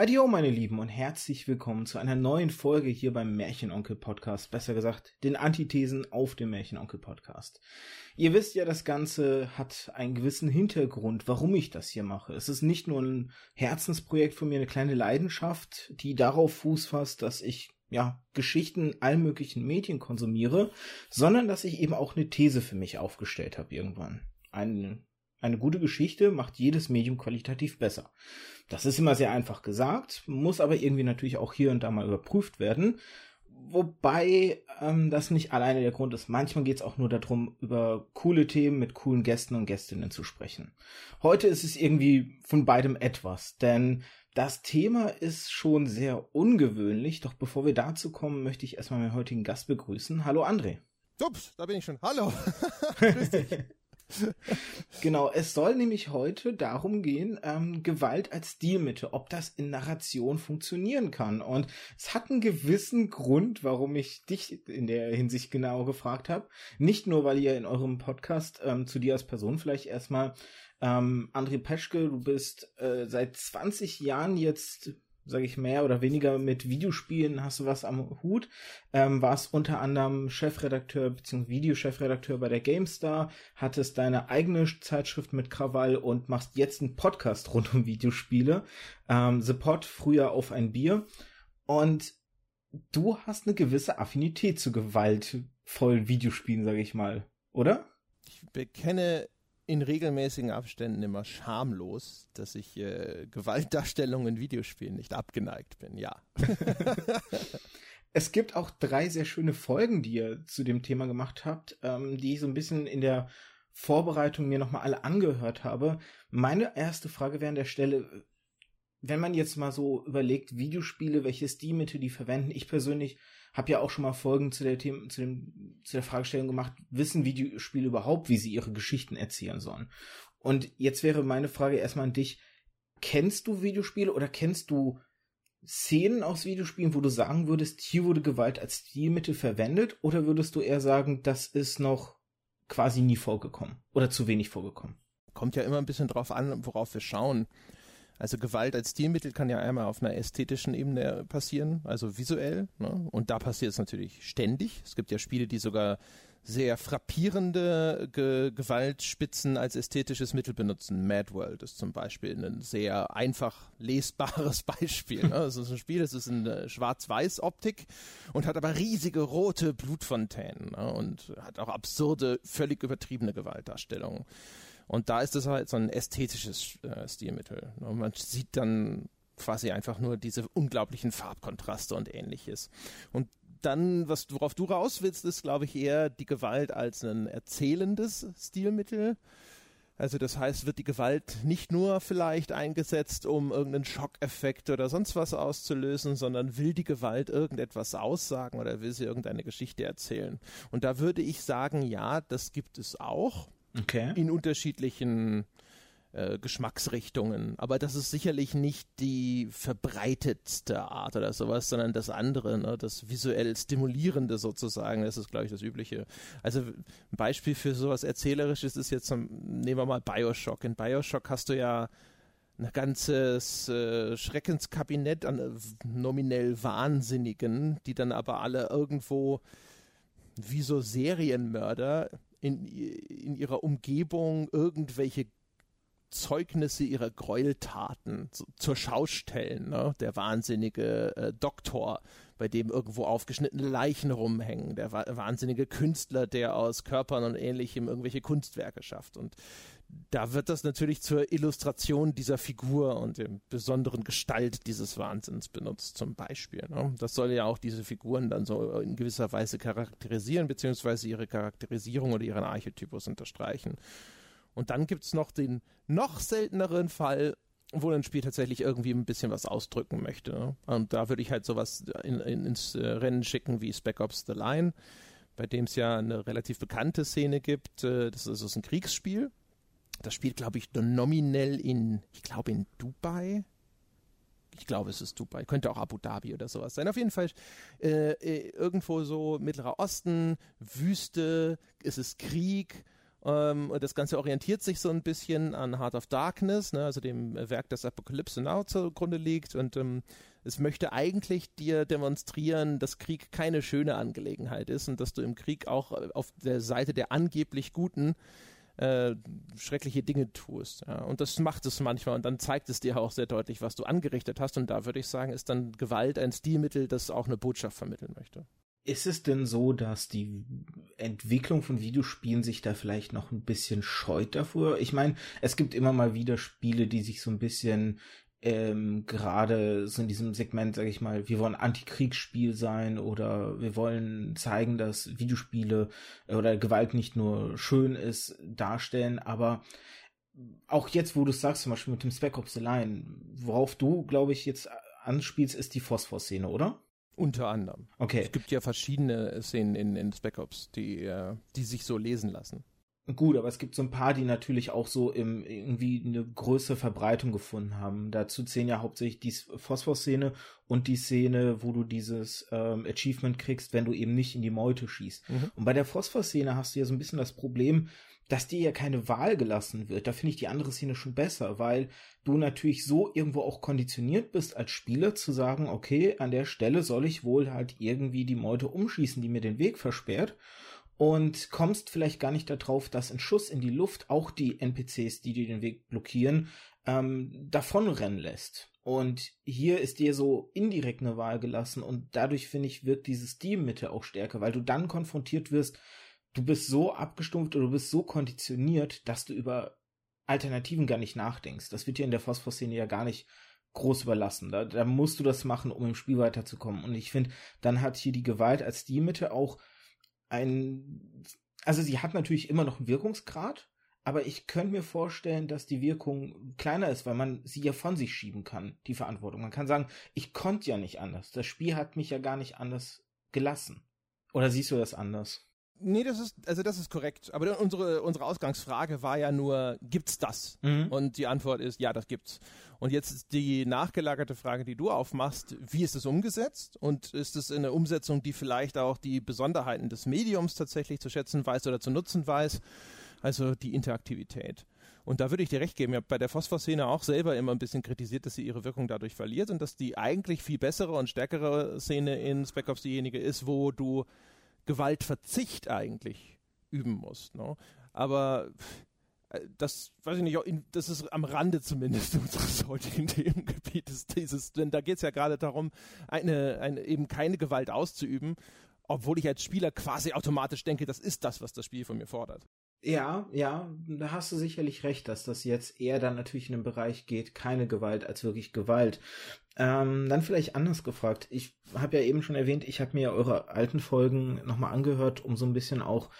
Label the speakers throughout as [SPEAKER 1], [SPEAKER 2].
[SPEAKER 1] Hallo meine Lieben und herzlich willkommen zu einer neuen Folge hier beim Märchenonkel Podcast, besser gesagt den Antithesen auf dem Märchenonkel Podcast. Ihr wisst ja, das Ganze hat einen gewissen Hintergrund, warum ich das hier mache. Es ist nicht nur ein Herzensprojekt von mir, eine kleine Leidenschaft, die darauf Fuß fasst, dass ich ja, Geschichten allen möglichen Medien konsumiere, sondern dass ich eben auch eine These für mich aufgestellt habe irgendwann. Eine eine gute Geschichte macht jedes Medium qualitativ besser. Das ist immer sehr einfach gesagt, muss aber irgendwie natürlich auch hier und da mal überprüft werden. Wobei ähm, das nicht alleine der Grund ist. Manchmal geht es auch nur darum, über coole Themen mit coolen Gästen und Gästinnen zu sprechen. Heute ist es irgendwie von beidem etwas, denn das Thema ist schon sehr ungewöhnlich. Doch bevor wir dazu kommen, möchte ich erstmal meinen heutigen Gast begrüßen. Hallo André.
[SPEAKER 2] Ups, da bin ich schon. Hallo. Grüß dich.
[SPEAKER 1] genau, es soll nämlich heute darum gehen, ähm, Gewalt als Stilmittel, ob das in Narration funktionieren kann. Und es hat einen gewissen Grund, warum ich dich in der Hinsicht genau gefragt habe. Nicht nur, weil ihr in eurem Podcast ähm, zu dir als Person vielleicht erstmal ähm, André Peschke, du bist äh, seit 20 Jahren jetzt sage ich mehr oder weniger mit Videospielen hast du was am Hut. Ähm, warst unter anderem Chefredakteur bzw. Videochefredakteur bei der GameStar, hattest deine eigene Zeitschrift mit Krawall und machst jetzt einen Podcast rund um Videospiele. Ähm, The Pod, früher auf ein Bier. Und du hast eine gewisse Affinität zu gewaltvollen Videospielen, sage ich mal, oder?
[SPEAKER 2] Ich bekenne in regelmäßigen Abständen immer schamlos, dass ich äh, Gewaltdarstellungen in Videospielen nicht abgeneigt bin, ja.
[SPEAKER 1] es gibt auch drei sehr schöne Folgen, die ihr zu dem Thema gemacht habt, ähm, die ich so ein bisschen in der Vorbereitung mir nochmal alle angehört habe. Meine erste Frage wäre an der Stelle, wenn man jetzt mal so überlegt, Videospiele, welche Stilmittel die verwenden, ich persönlich habe ja auch schon mal Folgen zu der Thema, zu dem, zu der Fragestellung gemacht, wissen Videospiele überhaupt, wie sie ihre Geschichten erzählen sollen? Und jetzt wäre meine Frage erstmal an dich, kennst du Videospiele oder kennst du Szenen aus Videospielen, wo du sagen würdest, hier wurde Gewalt als Stilmittel verwendet, oder würdest du eher sagen, das ist noch quasi nie vorgekommen oder zu wenig vorgekommen?
[SPEAKER 2] Kommt ja immer ein bisschen drauf an, worauf wir schauen. Also Gewalt als Stilmittel kann ja einmal auf einer ästhetischen Ebene passieren, also visuell. Ne? Und da passiert es natürlich ständig. Es gibt ja Spiele, die sogar sehr frappierende Ge Gewaltspitzen als ästhetisches Mittel benutzen. Mad World ist zum Beispiel ein sehr einfach lesbares Beispiel. Ne? Das ist ein Spiel, das ist in Schwarz-Weiß-Optik und hat aber riesige rote Blutfontänen ne? und hat auch absurde, völlig übertriebene Gewaltdarstellungen. Und da ist es halt so ein ästhetisches äh, Stilmittel. Und man sieht dann quasi einfach nur diese unglaublichen Farbkontraste und ähnliches. Und dann, was, worauf du raus willst, ist, glaube ich, eher die Gewalt als ein erzählendes Stilmittel. Also das heißt, wird die Gewalt nicht nur vielleicht eingesetzt, um irgendeinen Schockeffekt oder sonst was auszulösen, sondern will die Gewalt irgendetwas aussagen oder will sie irgendeine Geschichte erzählen. Und da würde ich sagen, ja, das gibt es auch. Okay. In unterschiedlichen äh, Geschmacksrichtungen. Aber das ist sicherlich nicht die verbreitetste Art oder sowas, sondern das andere, ne? das visuell Stimulierende sozusagen, das ist, glaube ich, das Übliche. Also ein Beispiel für sowas Erzählerisches ist jetzt, nehmen wir mal Bioshock. In Bioshock hast du ja ein ganzes äh, Schreckenskabinett an äh, nominell Wahnsinnigen, die dann aber alle irgendwo wie so Serienmörder in, in ihrer Umgebung irgendwelche Zeugnisse ihrer Gräueltaten zu, zur Schau stellen. Ne? Der wahnsinnige äh, Doktor, bei dem irgendwo aufgeschnittene Leichen rumhängen, der wa wahnsinnige Künstler, der aus Körpern und Ähnlichem irgendwelche Kunstwerke schafft. Und da wird das natürlich zur Illustration dieser Figur und der besonderen Gestalt dieses Wahnsinns benutzt, zum Beispiel. Ne? Das soll ja auch diese Figuren dann so in gewisser Weise charakterisieren, beziehungsweise ihre Charakterisierung oder ihren Archetypus unterstreichen. Und dann gibt es noch den noch selteneren Fall, wo ein Spiel tatsächlich irgendwie ein bisschen was ausdrücken möchte. Ne? Und da würde ich halt sowas in, in, ins äh, Rennen schicken wie Spec Ops The Line, bei dem es ja eine relativ bekannte Szene gibt. Äh, das ist, das ist ein Kriegsspiel. Das spielt, glaube ich, nominell in, ich glaube, in Dubai. Ich glaube, es ist Dubai. Könnte auch Abu Dhabi oder sowas sein. Auf jeden Fall äh, äh irgendwo so Mittlerer Osten, Wüste, es ist Krieg Ähm, das Ganze orientiert sich so ein bisschen an Heart of Darkness, ne, also dem Werk, das Apocalypse Now zugrunde liegt. Und ähm, es möchte eigentlich dir demonstrieren, dass Krieg keine schöne Angelegenheit ist und dass du im Krieg auch auf der Seite der angeblich Guten äh, schreckliche Dinge tust. Ja. Und das macht es manchmal und dann zeigt es dir auch sehr deutlich, was du angerichtet hast. Und da würde ich sagen, ist dann Gewalt ein Stilmittel, das auch eine Botschaft vermitteln möchte.
[SPEAKER 1] Ist es denn so, dass die Entwicklung von Videospielen sich da vielleicht noch ein bisschen scheut davor? Ich meine, es gibt immer mal wieder Spiele, die sich so ein bisschen ähm, gerade so in diesem Segment, sage ich mal, wir wollen Antikriegsspiel sein oder wir wollen zeigen, dass Videospiele oder Gewalt nicht nur schön ist, darstellen, aber auch jetzt, wo du sagst, zum Beispiel mit dem Spec Ops The Line, worauf du, glaube ich, jetzt anspielst, ist die Phosphor-Szene, oder?
[SPEAKER 2] Unter anderem.
[SPEAKER 1] Okay.
[SPEAKER 2] Es gibt ja verschiedene Szenen in, in Spec Ops, die, äh, die sich so lesen lassen.
[SPEAKER 1] Gut, aber es gibt so ein paar, die natürlich auch so im, irgendwie eine größere Verbreitung gefunden haben. Dazu zählen ja hauptsächlich die Phosphor-Szene und die Szene, wo du dieses ähm, Achievement kriegst, wenn du eben nicht in die Meute schießt. Mhm. Und bei der Phosphor-Szene hast du ja so ein bisschen das Problem, dass dir ja keine Wahl gelassen wird. Da finde ich die andere Szene schon besser, weil du natürlich so irgendwo auch konditioniert bist als Spieler zu sagen, okay, an der Stelle soll ich wohl halt irgendwie die Meute umschießen, die mir den Weg versperrt und kommst vielleicht gar nicht darauf, dass ein Schuss in die Luft auch die NPCs, die dir den Weg blockieren, ähm, davonrennen lässt. Und hier ist dir so indirekt eine Wahl gelassen und dadurch finde ich, wird diese Steam-Mitte auch stärker, weil du dann konfrontiert wirst du bist so abgestumpft oder du bist so konditioniert, dass du über Alternativen gar nicht nachdenkst. Das wird dir in der Phosphor-Szene ja gar nicht groß überlassen. Da, da musst du das machen, um im Spiel weiterzukommen. Und ich finde, dann hat hier die Gewalt als die Mitte auch ein, also sie hat natürlich immer noch einen Wirkungsgrad, aber ich könnte mir vorstellen, dass die Wirkung kleiner ist, weil man sie ja von sich schieben kann, die Verantwortung. Man kann sagen, ich konnte ja nicht anders. Das Spiel hat mich ja gar nicht anders gelassen. Oder siehst du das anders?
[SPEAKER 2] Nee, das ist, also das ist korrekt. Aber unsere, unsere Ausgangsfrage war ja nur, gibt's das? Mhm. Und die Antwort ist, ja, das gibt's. Und jetzt ist die nachgelagerte Frage, die du aufmachst, wie ist es umgesetzt? Und ist es eine Umsetzung, die vielleicht auch die Besonderheiten des Mediums tatsächlich zu schätzen weiß oder zu nutzen weiß? Also die Interaktivität. Und da würde ich dir recht geben. Ich habe bei der Phosphor-Szene auch selber immer ein bisschen kritisiert, dass sie ihre Wirkung dadurch verliert und dass die eigentlich viel bessere und stärkere Szene in Spec Ops diejenige ist, wo du Gewaltverzicht eigentlich üben musst. Ne? Aber äh, das weiß ich nicht, das ist am Rande zumindest unseres heutigen Themengebietes. Dieses, denn da geht es ja gerade darum, eine, eine, eben keine Gewalt auszuüben, obwohl ich als Spieler quasi automatisch denke, das ist das, was das Spiel von mir fordert.
[SPEAKER 1] Ja, ja, da hast du sicherlich recht, dass das jetzt eher dann natürlich in den Bereich geht, keine Gewalt als wirklich Gewalt. Ähm, dann vielleicht anders gefragt. Ich habe ja eben schon erwähnt, ich habe mir eure alten Folgen nochmal angehört, um so ein bisschen auch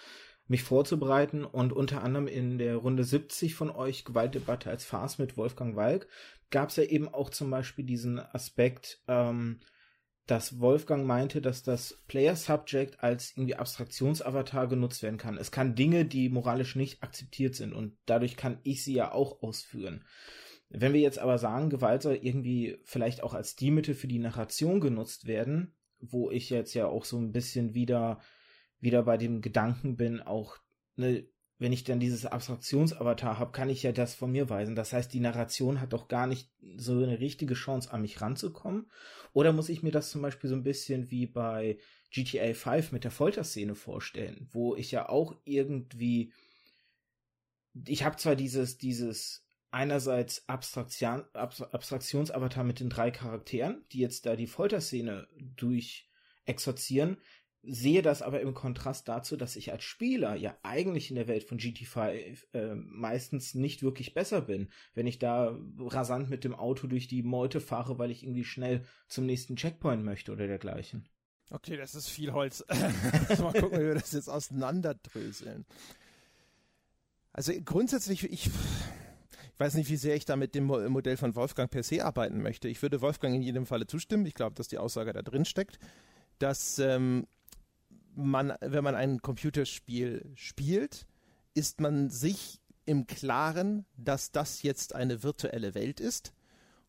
[SPEAKER 1] mich vorzubereiten und unter anderem in der Runde 70 von euch Gewaltdebatte als Farce mit Wolfgang Walk gab es ja eben auch zum Beispiel diesen Aspekt, ähm, dass Wolfgang meinte, dass das Player Subject als irgendwie Abstraktionsavatar genutzt werden kann. Es kann Dinge, die moralisch nicht akzeptiert sind und dadurch kann ich sie ja auch ausführen. Wenn wir jetzt aber sagen, Gewalt soll irgendwie vielleicht auch als Stilmittel für die Narration genutzt werden, wo ich jetzt ja auch so ein bisschen wieder, wieder bei dem Gedanken bin, auch, ne, wenn ich dann dieses Abstraktionsavatar habe, kann ich ja das von mir weisen. Das heißt, die Narration hat doch gar nicht so eine richtige Chance, an mich ranzukommen. Oder muss ich mir das zum Beispiel so ein bisschen wie bei GTA 5 mit der Folterszene vorstellen, wo ich ja auch irgendwie, ich habe zwar dieses, dieses einerseits Abstraktion, Abstraktionsavatar mit den drei Charakteren, die jetzt da die Folterszene durch exorzieren, sehe das aber im Kontrast dazu, dass ich als Spieler ja eigentlich in der Welt von GT5 äh, meistens nicht wirklich besser bin, wenn ich da rasant mit dem Auto durch die Meute fahre, weil ich irgendwie schnell zum nächsten Checkpoint möchte oder dergleichen.
[SPEAKER 2] Okay, das ist viel Holz. Mal gucken, wie wir das jetzt auseinanderdröseln. Also grundsätzlich, ich, ich weiß nicht, wie sehr ich da mit dem Modell von Wolfgang per se arbeiten möchte. Ich würde Wolfgang in jedem Falle zustimmen. Ich glaube, dass die Aussage da drin steckt, dass ähm, man, wenn man ein Computerspiel spielt, ist man sich im Klaren, dass das jetzt eine virtuelle Welt ist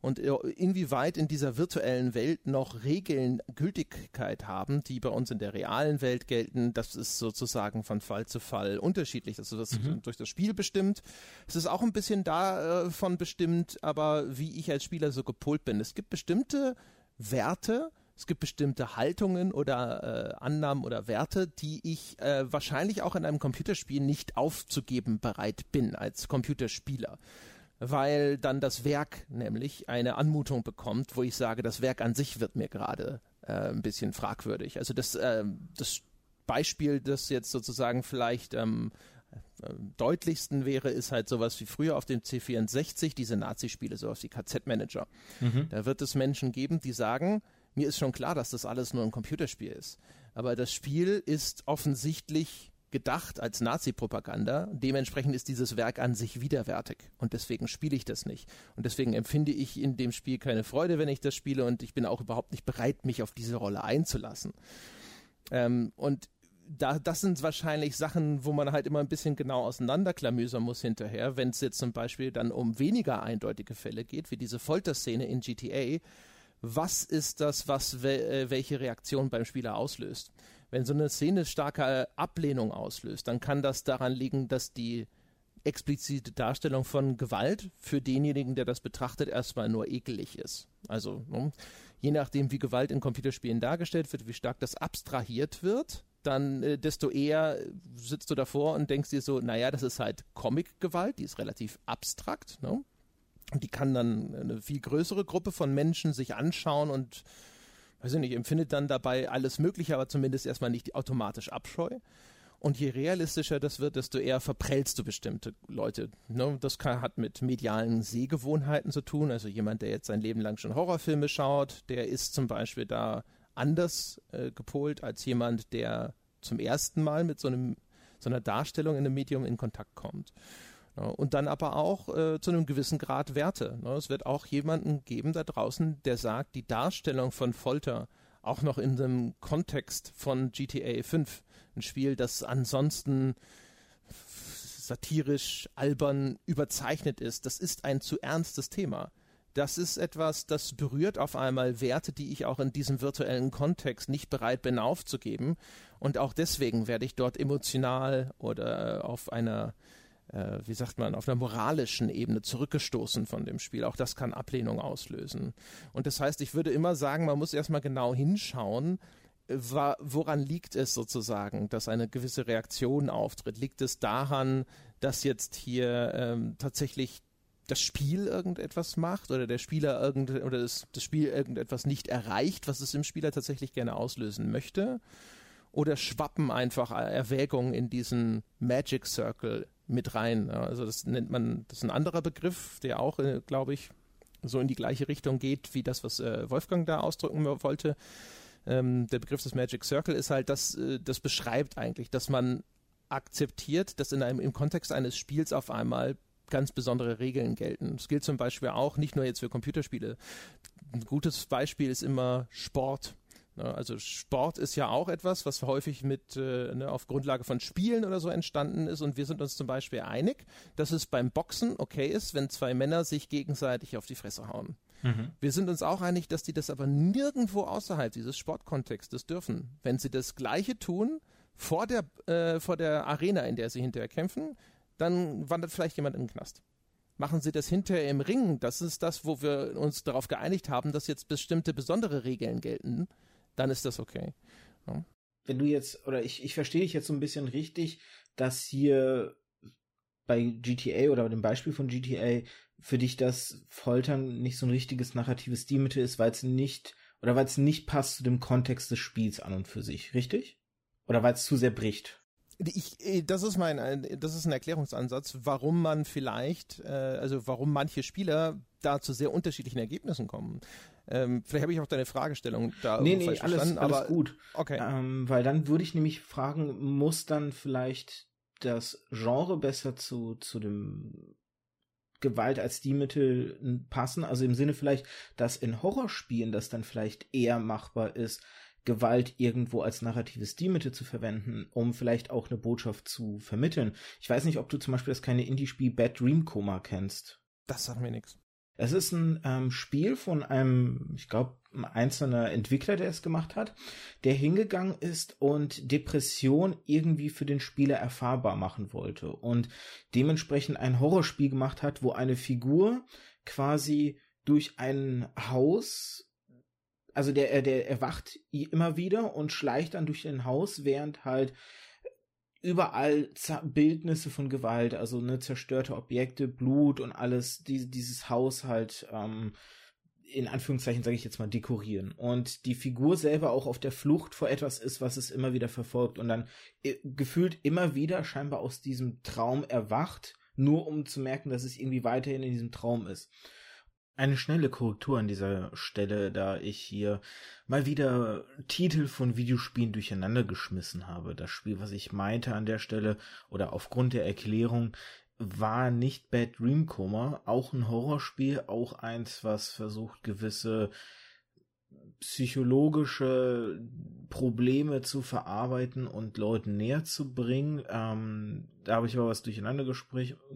[SPEAKER 2] und äh, inwieweit in dieser virtuellen Welt noch Regeln Gültigkeit haben, die bei uns in der realen Welt gelten, das ist sozusagen von Fall zu Fall unterschiedlich. Also das mhm. durch das Spiel bestimmt. Es ist auch ein bisschen davon bestimmt, aber wie ich als Spieler so gepolt bin. Es gibt bestimmte Werte, es gibt bestimmte Haltungen oder äh, Annahmen oder Werte, die ich äh, wahrscheinlich auch in einem Computerspiel nicht aufzugeben bereit bin als Computerspieler weil dann das Werk nämlich eine Anmutung bekommt, wo ich sage, das Werk an sich wird mir gerade äh, ein bisschen fragwürdig. Also das, äh, das Beispiel, das jetzt sozusagen vielleicht ähm, äh, deutlichsten wäre, ist halt sowas wie früher auf dem C64, diese Nazi-Spiele, sowas wie KZ-Manager. Mhm. Da wird es Menschen geben, die sagen, mir ist schon klar, dass das alles nur ein Computerspiel ist. Aber das Spiel ist offensichtlich gedacht als Nazi-Propaganda. Dementsprechend ist dieses Werk an sich widerwärtig und deswegen spiele ich das nicht. Und deswegen empfinde ich in dem Spiel keine Freude, wenn ich das spiele und ich bin auch überhaupt nicht bereit, mich auf diese Rolle einzulassen. Ähm, und da, das sind wahrscheinlich Sachen, wo man halt immer ein bisschen genau auseinanderklamüsern muss hinterher, wenn es jetzt zum Beispiel dann um weniger eindeutige Fälle geht, wie diese Folterszene in GTA. Was ist das, was äh, welche Reaktion beim Spieler auslöst? wenn so eine Szene starke Ablehnung auslöst, dann kann das daran liegen, dass die explizite Darstellung von Gewalt für denjenigen, der das betrachtet, erstmal nur ekelig ist. Also ne, je nachdem, wie Gewalt in Computerspielen dargestellt wird, wie stark das abstrahiert wird, dann äh, desto eher sitzt du davor und denkst dir so, naja, das ist halt Comic-Gewalt, die ist relativ abstrakt. Ne? Die kann dann eine viel größere Gruppe von Menschen sich anschauen und weiß ich nicht, empfindet dann dabei alles Mögliche, aber zumindest erstmal nicht automatisch Abscheu. Und je realistischer das wird, desto eher verprellst du bestimmte Leute. Ne? Das kann, hat mit medialen Sehgewohnheiten zu tun. Also jemand, der jetzt sein Leben lang schon Horrorfilme schaut, der ist zum Beispiel da anders äh, gepolt als jemand, der zum ersten Mal mit so, einem, so einer Darstellung in einem Medium in Kontakt kommt. Und dann aber auch äh, zu einem gewissen Grad Werte. Ne? Es wird auch jemanden geben da draußen, der sagt, die Darstellung von Folter auch noch in dem Kontext von GTA 5, ein Spiel, das ansonsten satirisch, albern, überzeichnet ist, das ist ein zu ernstes Thema. Das ist etwas, das berührt auf einmal Werte, die ich auch in diesem virtuellen Kontext nicht bereit bin aufzugeben. Und auch deswegen werde ich dort emotional oder auf einer äh, wie sagt man, auf einer moralischen Ebene zurückgestoßen von dem Spiel. Auch das kann Ablehnung auslösen. Und das heißt, ich würde immer sagen, man muss erstmal genau hinschauen, woran liegt es sozusagen, dass eine gewisse Reaktion auftritt? Liegt es daran, dass jetzt hier ähm, tatsächlich das Spiel irgendetwas macht oder der Spieler irgend oder das, das Spiel irgendetwas nicht erreicht, was es im Spieler tatsächlich gerne auslösen möchte? Oder schwappen einfach Erwägungen in diesen Magic Circle mit rein. Also das nennt man, das ist ein anderer Begriff, der auch, äh, glaube ich, so in die gleiche Richtung geht, wie das, was äh, Wolfgang da ausdrücken wollte. Ähm, der Begriff des Magic Circle ist halt, dass äh, das beschreibt eigentlich, dass man akzeptiert, dass in einem, im Kontext eines Spiels auf einmal ganz besondere Regeln gelten. Das gilt zum Beispiel auch nicht nur jetzt für Computerspiele. Ein gutes Beispiel ist immer Sport. Ne, also Sport ist ja auch etwas, was häufig mit äh, ne, auf Grundlage von Spielen oder so entstanden ist und wir sind uns zum Beispiel einig, dass es beim Boxen okay ist, wenn zwei Männer sich gegenseitig auf die Fresse hauen. Mhm. Wir sind uns auch einig, dass die das aber nirgendwo außerhalb dieses Sportkontextes dürfen. Wenn sie das Gleiche tun vor der äh, vor der Arena, in der sie hinterher kämpfen, dann wandert vielleicht jemand in den Knast machen sie das hinterher im Ring. Das ist das, wo wir uns darauf geeinigt haben, dass jetzt bestimmte besondere Regeln gelten dann ist das okay. Ja.
[SPEAKER 1] Wenn du jetzt, oder ich, ich verstehe dich jetzt so ein bisschen richtig, dass hier bei GTA oder bei dem Beispiel von GTA für dich das Foltern nicht so ein richtiges narratives Stilmittel ist, weil es nicht, oder weil es nicht passt zu dem Kontext des Spiels an und für sich, richtig? Oder weil es zu sehr bricht?
[SPEAKER 2] Ich, äh, das ist mein, äh, das ist ein Erklärungsansatz, warum man vielleicht, äh, also warum manche Spieler da zu sehr unterschiedlichen Ergebnissen kommen. Ähm, vielleicht habe ich auch deine Fragestellung da
[SPEAKER 1] nee, nee, falsch alles, verstanden. Alles aber, gut. Okay. Ähm, weil dann würde ich nämlich fragen, muss dann vielleicht das Genre besser zu, zu dem Gewalt als die Mittel passen? Also im Sinne vielleicht, dass in Horrorspielen das dann vielleicht eher machbar ist, Gewalt irgendwo als narratives Stilmittel zu verwenden, um vielleicht auch eine Botschaft zu vermitteln. Ich weiß nicht, ob du zum Beispiel das kleine Indie-Spiel Bad Dream Coma kennst.
[SPEAKER 2] Das sagt mir nichts.
[SPEAKER 1] Es ist ein ähm, Spiel von einem, ich glaube, ein einzelner Entwickler, der es gemacht hat, der hingegangen ist und Depression irgendwie für den Spieler erfahrbar machen wollte und dementsprechend ein Horrorspiel gemacht hat, wo eine Figur quasi durch ein Haus, also der, der erwacht immer wieder und schleicht dann durch ein Haus, während halt überall Bildnisse von Gewalt, also ne, zerstörte Objekte, Blut und alles, die, dieses Haus halt ähm, in Anführungszeichen sage ich jetzt mal dekorieren und die Figur selber auch auf der Flucht vor etwas ist, was es immer wieder verfolgt und dann äh, gefühlt immer wieder scheinbar aus diesem Traum erwacht, nur um zu merken, dass es irgendwie weiterhin in diesem Traum ist. Eine schnelle Korrektur an dieser Stelle, da ich hier mal wieder Titel von Videospielen durcheinander geschmissen habe. Das Spiel, was ich meinte an der Stelle oder aufgrund der Erklärung, war nicht Bad Dream Coma, auch ein Horrorspiel, auch eins, was versucht, gewisse psychologische Probleme zu verarbeiten und Leuten näher zu bringen. Ähm, da habe ich aber was durcheinander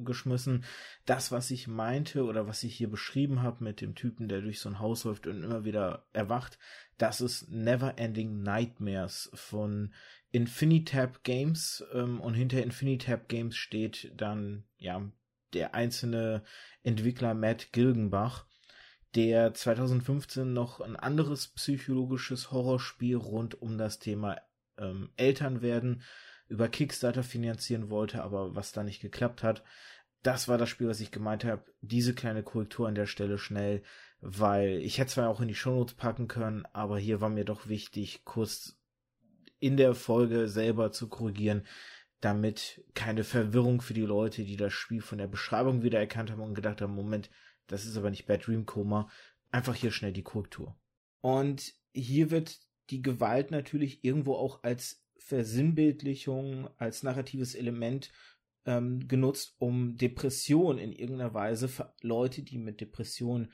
[SPEAKER 1] geschmissen. Das, was ich meinte oder was ich hier beschrieben habe mit dem Typen, der durch so ein Haus läuft und immer wieder erwacht, das ist Never Ending Nightmares von Infinitab Games ähm, und hinter Infinitab Games steht dann ja der einzelne Entwickler Matt Gilgenbach der 2015 noch ein anderes psychologisches Horrorspiel rund um das Thema ähm, Eltern werden über Kickstarter finanzieren wollte, aber was da nicht geklappt hat. Das war das Spiel, was ich gemeint habe. Diese kleine Korrektur an der Stelle schnell, weil ich hätte zwar auch in die Shownotes packen können, aber hier war mir doch wichtig, kurz in der Folge selber zu korrigieren, damit keine Verwirrung für die Leute, die das Spiel von der Beschreibung wieder erkannt haben und gedacht haben, Moment, das ist aber nicht Bad Dream Coma, einfach hier schnell die Korrektur. Und hier wird die Gewalt natürlich irgendwo auch als Versinnbildlichung, als narratives Element ähm, genutzt, um Depression in irgendeiner Weise für Leute, die mit Depression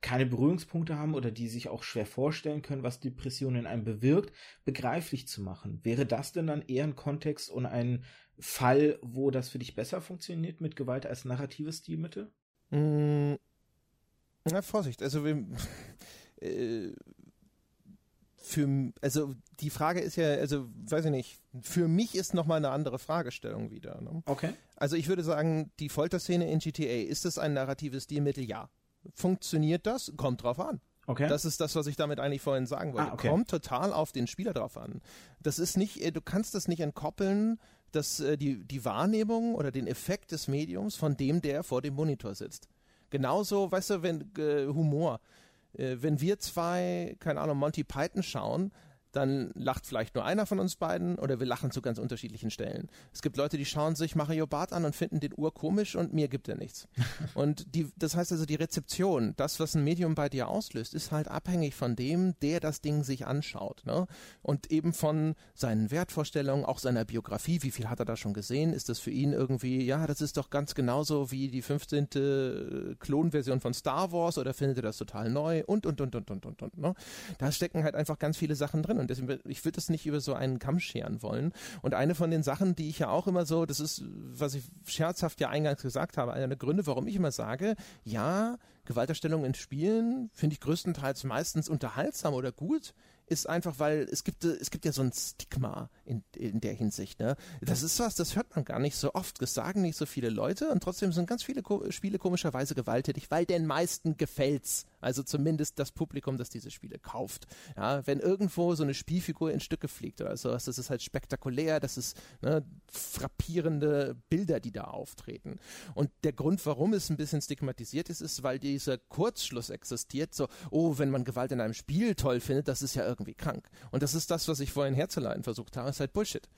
[SPEAKER 1] keine Berührungspunkte haben oder die sich auch schwer vorstellen können, was Depression in einem bewirkt, begreiflich zu machen. Wäre das denn dann eher ein Kontext und ein Fall, wo das für dich besser funktioniert mit Gewalt als narratives Stilmittel?
[SPEAKER 2] Mm, na, Vorsicht, also äh, für, also die Frage ist ja, also weiß ich nicht, für mich ist nochmal eine andere Fragestellung wieder. Ne?
[SPEAKER 1] Okay.
[SPEAKER 2] Also ich würde sagen, die Folterszene in GTA, ist das ein narratives Stilmittel? Ja. Funktioniert das? Kommt drauf an.
[SPEAKER 1] Okay.
[SPEAKER 2] Das ist das, was ich damit eigentlich vorhin sagen wollte.
[SPEAKER 1] Ah, okay.
[SPEAKER 2] Kommt total auf den Spieler drauf an. Das ist nicht, äh, du kannst das nicht entkoppeln, dass äh, die, die Wahrnehmung oder den Effekt des Mediums von dem, der vor dem Monitor sitzt. Genauso, weißt du, wenn äh, Humor. Äh, wenn wir zwei, keine Ahnung, Monty Python schauen, dann lacht vielleicht nur einer von uns beiden oder wir lachen zu ganz unterschiedlichen Stellen. Es gibt Leute, die schauen sich Mario Bart an und finden den Ur komisch und mir gibt er nichts. und die, das heißt also, die Rezeption, das, was ein Medium bei dir auslöst, ist halt abhängig von dem, der das Ding sich anschaut. Ne? Und eben von seinen Wertvorstellungen, auch seiner Biografie, wie viel hat er da schon gesehen? Ist das für ihn irgendwie, ja, das ist doch ganz genauso wie die 15. Klonversion von Star Wars oder findet er das total neu? Und, und, und, und, und, und, und. Ne? Da stecken halt einfach ganz viele Sachen drin und deswegen, ich würde das nicht über so einen Kamm scheren wollen. Und eine von den Sachen, die ich ja auch immer so, das ist, was ich scherzhaft ja eingangs gesagt habe, einer der Gründe, warum ich immer sage, ja, Gewalterstellung in Spielen finde ich größtenteils meistens unterhaltsam oder gut ist einfach, weil es gibt, es gibt ja so ein Stigma in, in der Hinsicht. Ne? Das ist was, das hört man gar nicht so oft. Das sagen nicht so viele Leute und trotzdem sind ganz viele Ko Spiele komischerweise gewalttätig, weil den meisten gefällt's. Also zumindest das Publikum, das diese Spiele kauft. Ja, wenn irgendwo so eine Spielfigur in Stücke fliegt oder sowas, das ist halt spektakulär, das ist ne, frappierende Bilder, die da auftreten. Und der Grund, warum es ein bisschen stigmatisiert ist, ist, weil dieser Kurzschluss existiert, so, oh, wenn man Gewalt in einem Spiel toll findet, das ist ja irgendwie krank. Und das ist das, was ich vorhin herzuleiten versucht habe, ist halt Bullshit.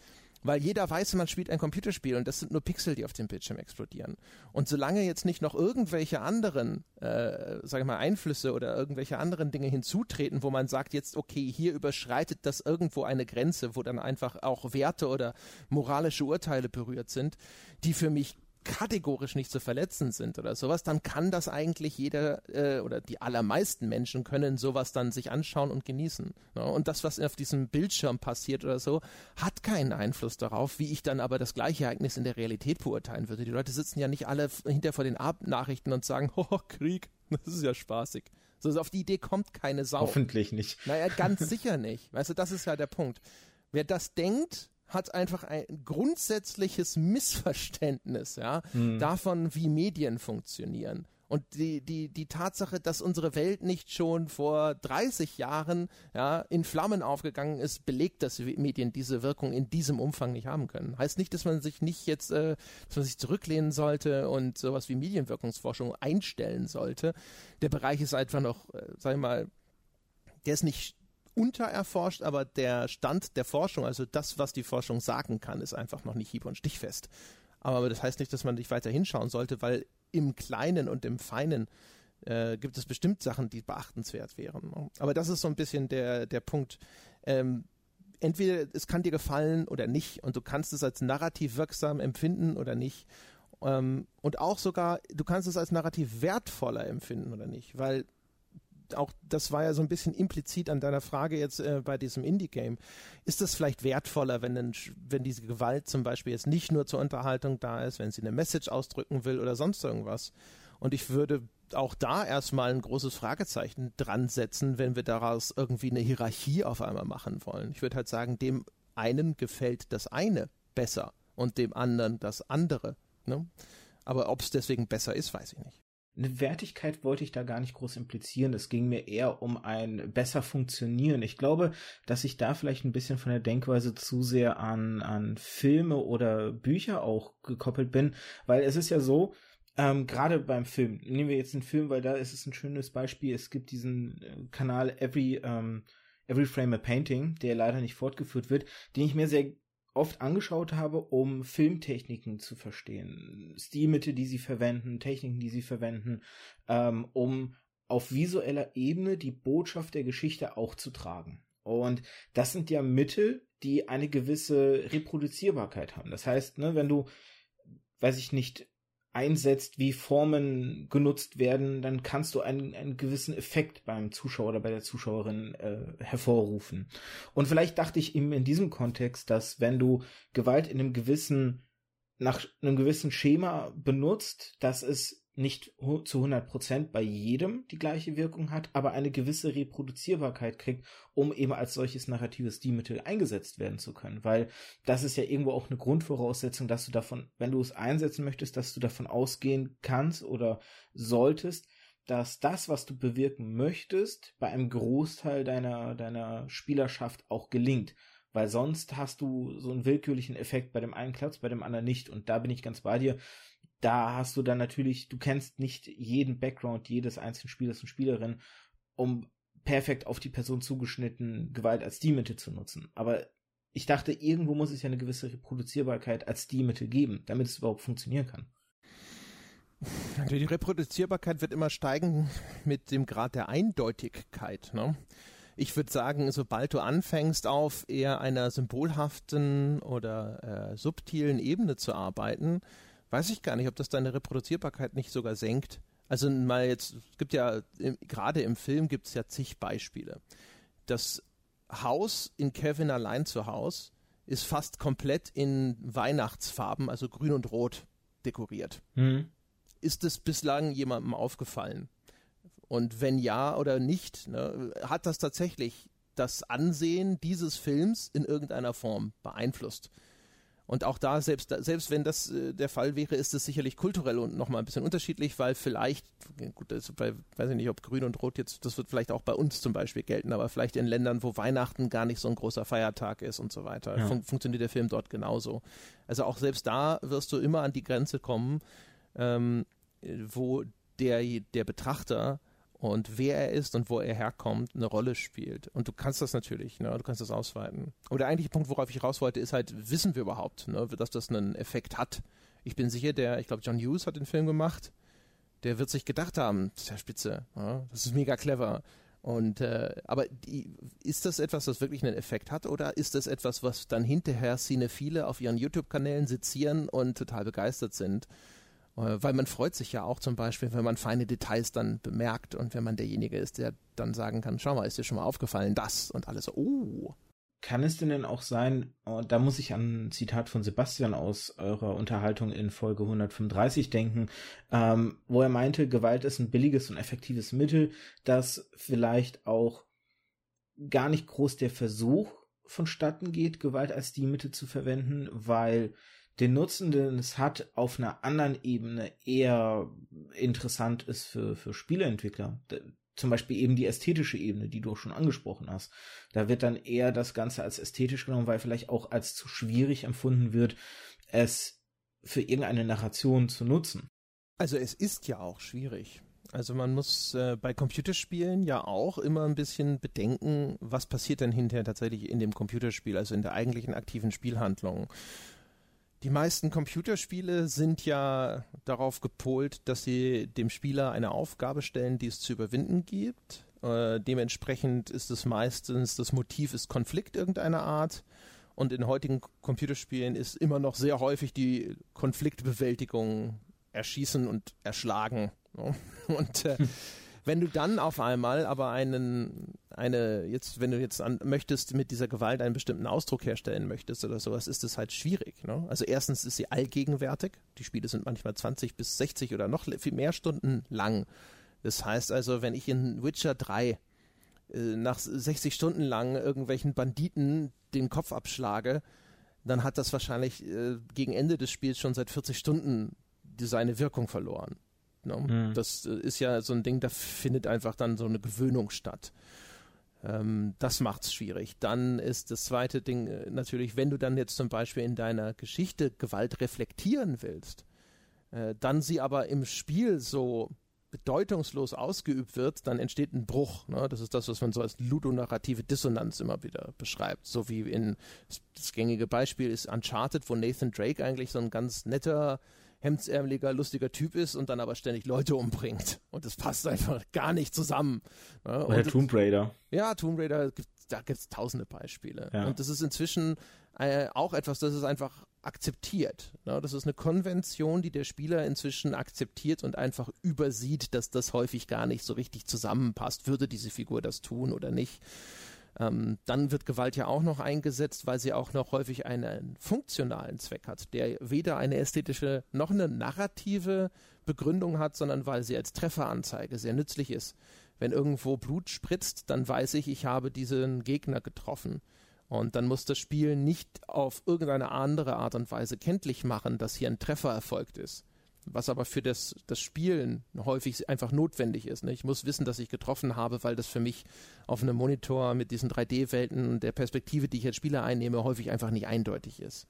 [SPEAKER 2] Weil jeder weiß, man spielt ein Computerspiel und das sind nur Pixel, die auf dem Bildschirm explodieren. Und solange jetzt nicht noch irgendwelche anderen, äh, sag ich mal, Einflüsse oder irgendwelche anderen Dinge hinzutreten, wo man sagt, jetzt, okay, hier überschreitet das irgendwo eine Grenze, wo dann einfach auch Werte oder moralische Urteile berührt sind, die für mich kategorisch nicht zu verletzen sind oder sowas, dann kann das eigentlich jeder äh, oder die allermeisten Menschen können sowas dann sich anschauen und genießen. Ne? Und das, was auf diesem Bildschirm passiert oder so, hat keinen Einfluss darauf, wie ich dann aber das gleiche Ereignis in der Realität beurteilen würde. Die Leute sitzen ja nicht alle hinter vor den Ab Nachrichten und sagen, oh, Krieg, Das ist ja spaßig. So, auf die Idee kommt keine Sau.
[SPEAKER 1] Hoffentlich nicht.
[SPEAKER 2] Naja, ganz sicher nicht. Weißt du, das ist ja der Punkt. Wer das denkt, hat einfach ein grundsätzliches Missverständnis, ja, hm. davon, wie Medien funktionieren. Und die, die, die Tatsache, dass unsere Welt nicht schon vor 30 Jahren ja, in Flammen aufgegangen ist, belegt, dass Medien diese Wirkung in diesem Umfang nicht haben können. Heißt nicht, dass man sich nicht jetzt, äh, dass man sich zurücklehnen sollte und sowas wie Medienwirkungsforschung einstellen sollte. Der Bereich ist einfach noch, äh, sag ich mal, der ist nicht untererforscht, aber der Stand der Forschung, also das, was die Forschung sagen kann, ist einfach noch nicht hieb- und stichfest. Aber das heißt nicht, dass man nicht weiter hinschauen sollte, weil im Kleinen und im Feinen äh, gibt es bestimmt Sachen, die beachtenswert wären. Aber das ist so ein bisschen der, der Punkt. Ähm, entweder es kann dir gefallen oder nicht und du kannst es als narrativ wirksam empfinden oder nicht. Ähm, und auch sogar, du kannst es als narrativ wertvoller empfinden oder nicht, weil auch das war ja so ein bisschen implizit an deiner Frage jetzt äh, bei diesem Indie-Game. Ist das vielleicht wertvoller, wenn, denn, wenn diese Gewalt zum Beispiel jetzt nicht nur zur Unterhaltung da ist, wenn sie eine Message ausdrücken will oder sonst irgendwas? Und ich würde auch da erstmal ein großes Fragezeichen dran setzen, wenn wir daraus irgendwie eine Hierarchie auf einmal machen wollen. Ich würde halt sagen, dem einen gefällt das eine besser und dem anderen das andere. Ne? Aber ob es deswegen besser ist, weiß ich nicht
[SPEAKER 1] eine Wertigkeit wollte ich da gar nicht groß implizieren. Es ging mir eher um ein besser funktionieren. Ich glaube, dass ich da vielleicht ein bisschen von der Denkweise zu sehr an, an Filme oder Bücher auch gekoppelt bin, weil es ist ja so, ähm, gerade beim Film, nehmen wir jetzt einen Film, weil da ist es ein schönes Beispiel. Es gibt diesen äh, Kanal Every, ähm, Every Frame a Painting, der leider nicht fortgeführt wird, den ich mir sehr oft angeschaut habe, um Filmtechniken zu verstehen. Stilmittel, die sie verwenden, Techniken, die sie verwenden, ähm, um auf visueller Ebene die Botschaft der Geschichte auch zu tragen. Und das sind ja Mittel, die eine gewisse Reproduzierbarkeit haben. Das heißt, ne, wenn du, weiß ich nicht, einsetzt, wie Formen genutzt werden, dann kannst du einen, einen gewissen Effekt beim Zuschauer oder bei der Zuschauerin äh, hervorrufen. Und vielleicht dachte ich ihm in diesem Kontext, dass wenn du Gewalt in einem gewissen, nach einem gewissen Schema benutzt, dass es nicht zu 100% bei jedem die gleiche Wirkung hat, aber eine gewisse Reproduzierbarkeit kriegt, um eben als solches narratives Stilmittel eingesetzt werden zu können. Weil das ist ja irgendwo auch eine Grundvoraussetzung, dass du davon, wenn du es einsetzen möchtest, dass du davon ausgehen kannst oder solltest, dass das, was du bewirken möchtest, bei einem Großteil deiner, deiner Spielerschaft auch gelingt. Weil sonst hast du so einen willkürlichen Effekt bei dem einen klappt bei dem anderen nicht. Und da bin ich ganz bei dir da hast du dann natürlich, du kennst nicht jeden Background jedes einzelnen Spielers und Spielerin, um perfekt auf die Person zugeschnitten Gewalt als Stilmittel zu nutzen. Aber ich dachte, irgendwo muss es ja eine gewisse Reproduzierbarkeit als Stilmittel geben, damit es überhaupt funktionieren kann.
[SPEAKER 2] Die Reproduzierbarkeit wird immer steigen mit dem Grad der Eindeutigkeit. Ne? Ich würde sagen, sobald du anfängst, auf eher einer symbolhaften oder äh, subtilen Ebene zu arbeiten, weiß ich gar nicht, ob das deine Reproduzierbarkeit nicht sogar senkt. Also mal jetzt, es gibt ja, gerade im Film gibt es ja zig Beispiele. Das Haus in Kevin allein zu Haus ist fast komplett in Weihnachtsfarben, also grün und rot dekoriert. Mhm. Ist es bislang jemandem aufgefallen? Und wenn ja oder nicht, ne, hat das tatsächlich das Ansehen dieses Films in irgendeiner Form beeinflusst? Und auch da, selbst, selbst wenn das äh, der Fall wäre, ist es sicherlich kulturell und nochmal ein bisschen unterschiedlich, weil vielleicht, gut, das bei, weiß ich nicht, ob Grün und Rot jetzt, das wird vielleicht auch bei uns zum Beispiel gelten, aber vielleicht in Ländern, wo Weihnachten gar nicht so ein großer Feiertag ist und so weiter, ja. fun funktioniert der Film dort genauso. Also auch selbst da wirst du immer an die Grenze kommen, ähm, wo der, der Betrachter und wer er ist und wo er herkommt, eine Rolle spielt. Und du kannst das natürlich, ne? du kannst das ausweiten. Aber der eigentliche Punkt, worauf ich raus wollte, ist halt, wissen wir überhaupt, ne? dass das einen Effekt hat? Ich bin sicher, der, ich glaube, John Hughes hat den Film gemacht, der wird sich gedacht haben, das ist ja spitze, ne? das ist mega clever. Und äh, aber die, ist das etwas, das wirklich einen Effekt hat, oder ist das etwas, was dann hinterher Cinephile auf ihren YouTube-Kanälen sezieren und total begeistert sind? Äh, weil man freut sich ja auch zum Beispiel, wenn man feine Details dann bemerkt und wenn man derjenige ist, der dann sagen kann, schau mal, ist dir schon mal aufgefallen, das und alles oh.
[SPEAKER 1] kann es denn auch sein, oh, da muss ich an ein Zitat von Sebastian aus eurer Unterhaltung in Folge 135 denken, ähm, wo er meinte, Gewalt ist ein billiges und effektives Mittel, das vielleicht auch gar nicht groß der Versuch vonstatten geht, Gewalt als die Mittel zu verwenden, weil den Nutzen, den es hat, auf einer anderen Ebene eher interessant ist für, für Spieleentwickler zum Beispiel eben die ästhetische Ebene, die du schon angesprochen hast. Da wird dann eher das Ganze als ästhetisch genommen, weil vielleicht auch als zu schwierig empfunden wird, es für irgendeine Narration zu nutzen.
[SPEAKER 2] Also es ist ja auch schwierig. Also man muss äh, bei Computerspielen ja auch immer ein bisschen bedenken, was passiert denn hinterher tatsächlich in dem Computerspiel, also in der eigentlichen aktiven Spielhandlung. Die meisten Computerspiele sind ja darauf gepolt, dass sie dem Spieler eine Aufgabe stellen, die es zu überwinden gibt. Äh, dementsprechend ist es meistens, das Motiv ist Konflikt irgendeiner Art. Und in heutigen Computerspielen ist immer noch sehr häufig die Konfliktbewältigung erschießen und erschlagen. Und äh, Wenn du dann auf einmal aber einen, eine, jetzt, wenn du jetzt an, möchtest, mit dieser Gewalt einen bestimmten Ausdruck herstellen möchtest oder sowas, ist es halt schwierig. Ne? Also erstens ist sie allgegenwärtig. Die Spiele sind manchmal 20 bis 60 oder noch viel mehr Stunden lang. Das heißt also, wenn ich in Witcher 3 äh, nach 60 Stunden lang irgendwelchen Banditen den Kopf abschlage, dann hat das wahrscheinlich äh, gegen Ende des Spiels schon seit 40 Stunden seine Wirkung verloren. Ne? Mhm. Das äh, ist ja so ein Ding, da findet einfach dann so eine Gewöhnung statt. Ähm, das es schwierig. Dann ist das zweite Ding äh, natürlich, wenn du dann jetzt zum Beispiel in deiner Geschichte Gewalt reflektieren willst, äh, dann sie aber im Spiel so bedeutungslos ausgeübt wird, dann entsteht ein Bruch. Ne? Das ist das, was man so als ludonarrative Dissonanz immer wieder beschreibt. So wie in das gängige Beispiel ist Uncharted, wo Nathan Drake eigentlich so ein ganz netter hemdsärmeliger, lustiger Typ ist und dann aber ständig Leute umbringt. Und das passt einfach gar nicht zusammen.
[SPEAKER 1] Ne? Oder Tomb Raider.
[SPEAKER 2] Ja, Tomb Raider, da gibt es tausende Beispiele. Ja. Und das ist inzwischen äh, auch etwas, das ist einfach akzeptiert. Ne? Das ist eine Konvention, die der Spieler inzwischen akzeptiert und einfach übersieht, dass das häufig gar nicht so richtig zusammenpasst. Würde diese Figur das tun oder nicht? Ähm, dann wird Gewalt ja auch noch eingesetzt, weil sie auch noch häufig einen funktionalen Zweck hat, der weder eine ästhetische noch eine narrative Begründung hat, sondern weil sie als Trefferanzeige sehr nützlich ist. Wenn irgendwo Blut spritzt, dann weiß ich, ich habe diesen Gegner getroffen. Und dann muss das Spiel nicht auf irgendeine andere Art und Weise kenntlich machen, dass hier ein Treffer erfolgt ist was aber für das, das Spielen häufig einfach notwendig ist. Ne? Ich muss wissen, dass ich getroffen habe, weil das für mich auf einem Monitor mit diesen 3D-Welten und der Perspektive, die ich als Spieler einnehme, häufig einfach nicht eindeutig ist.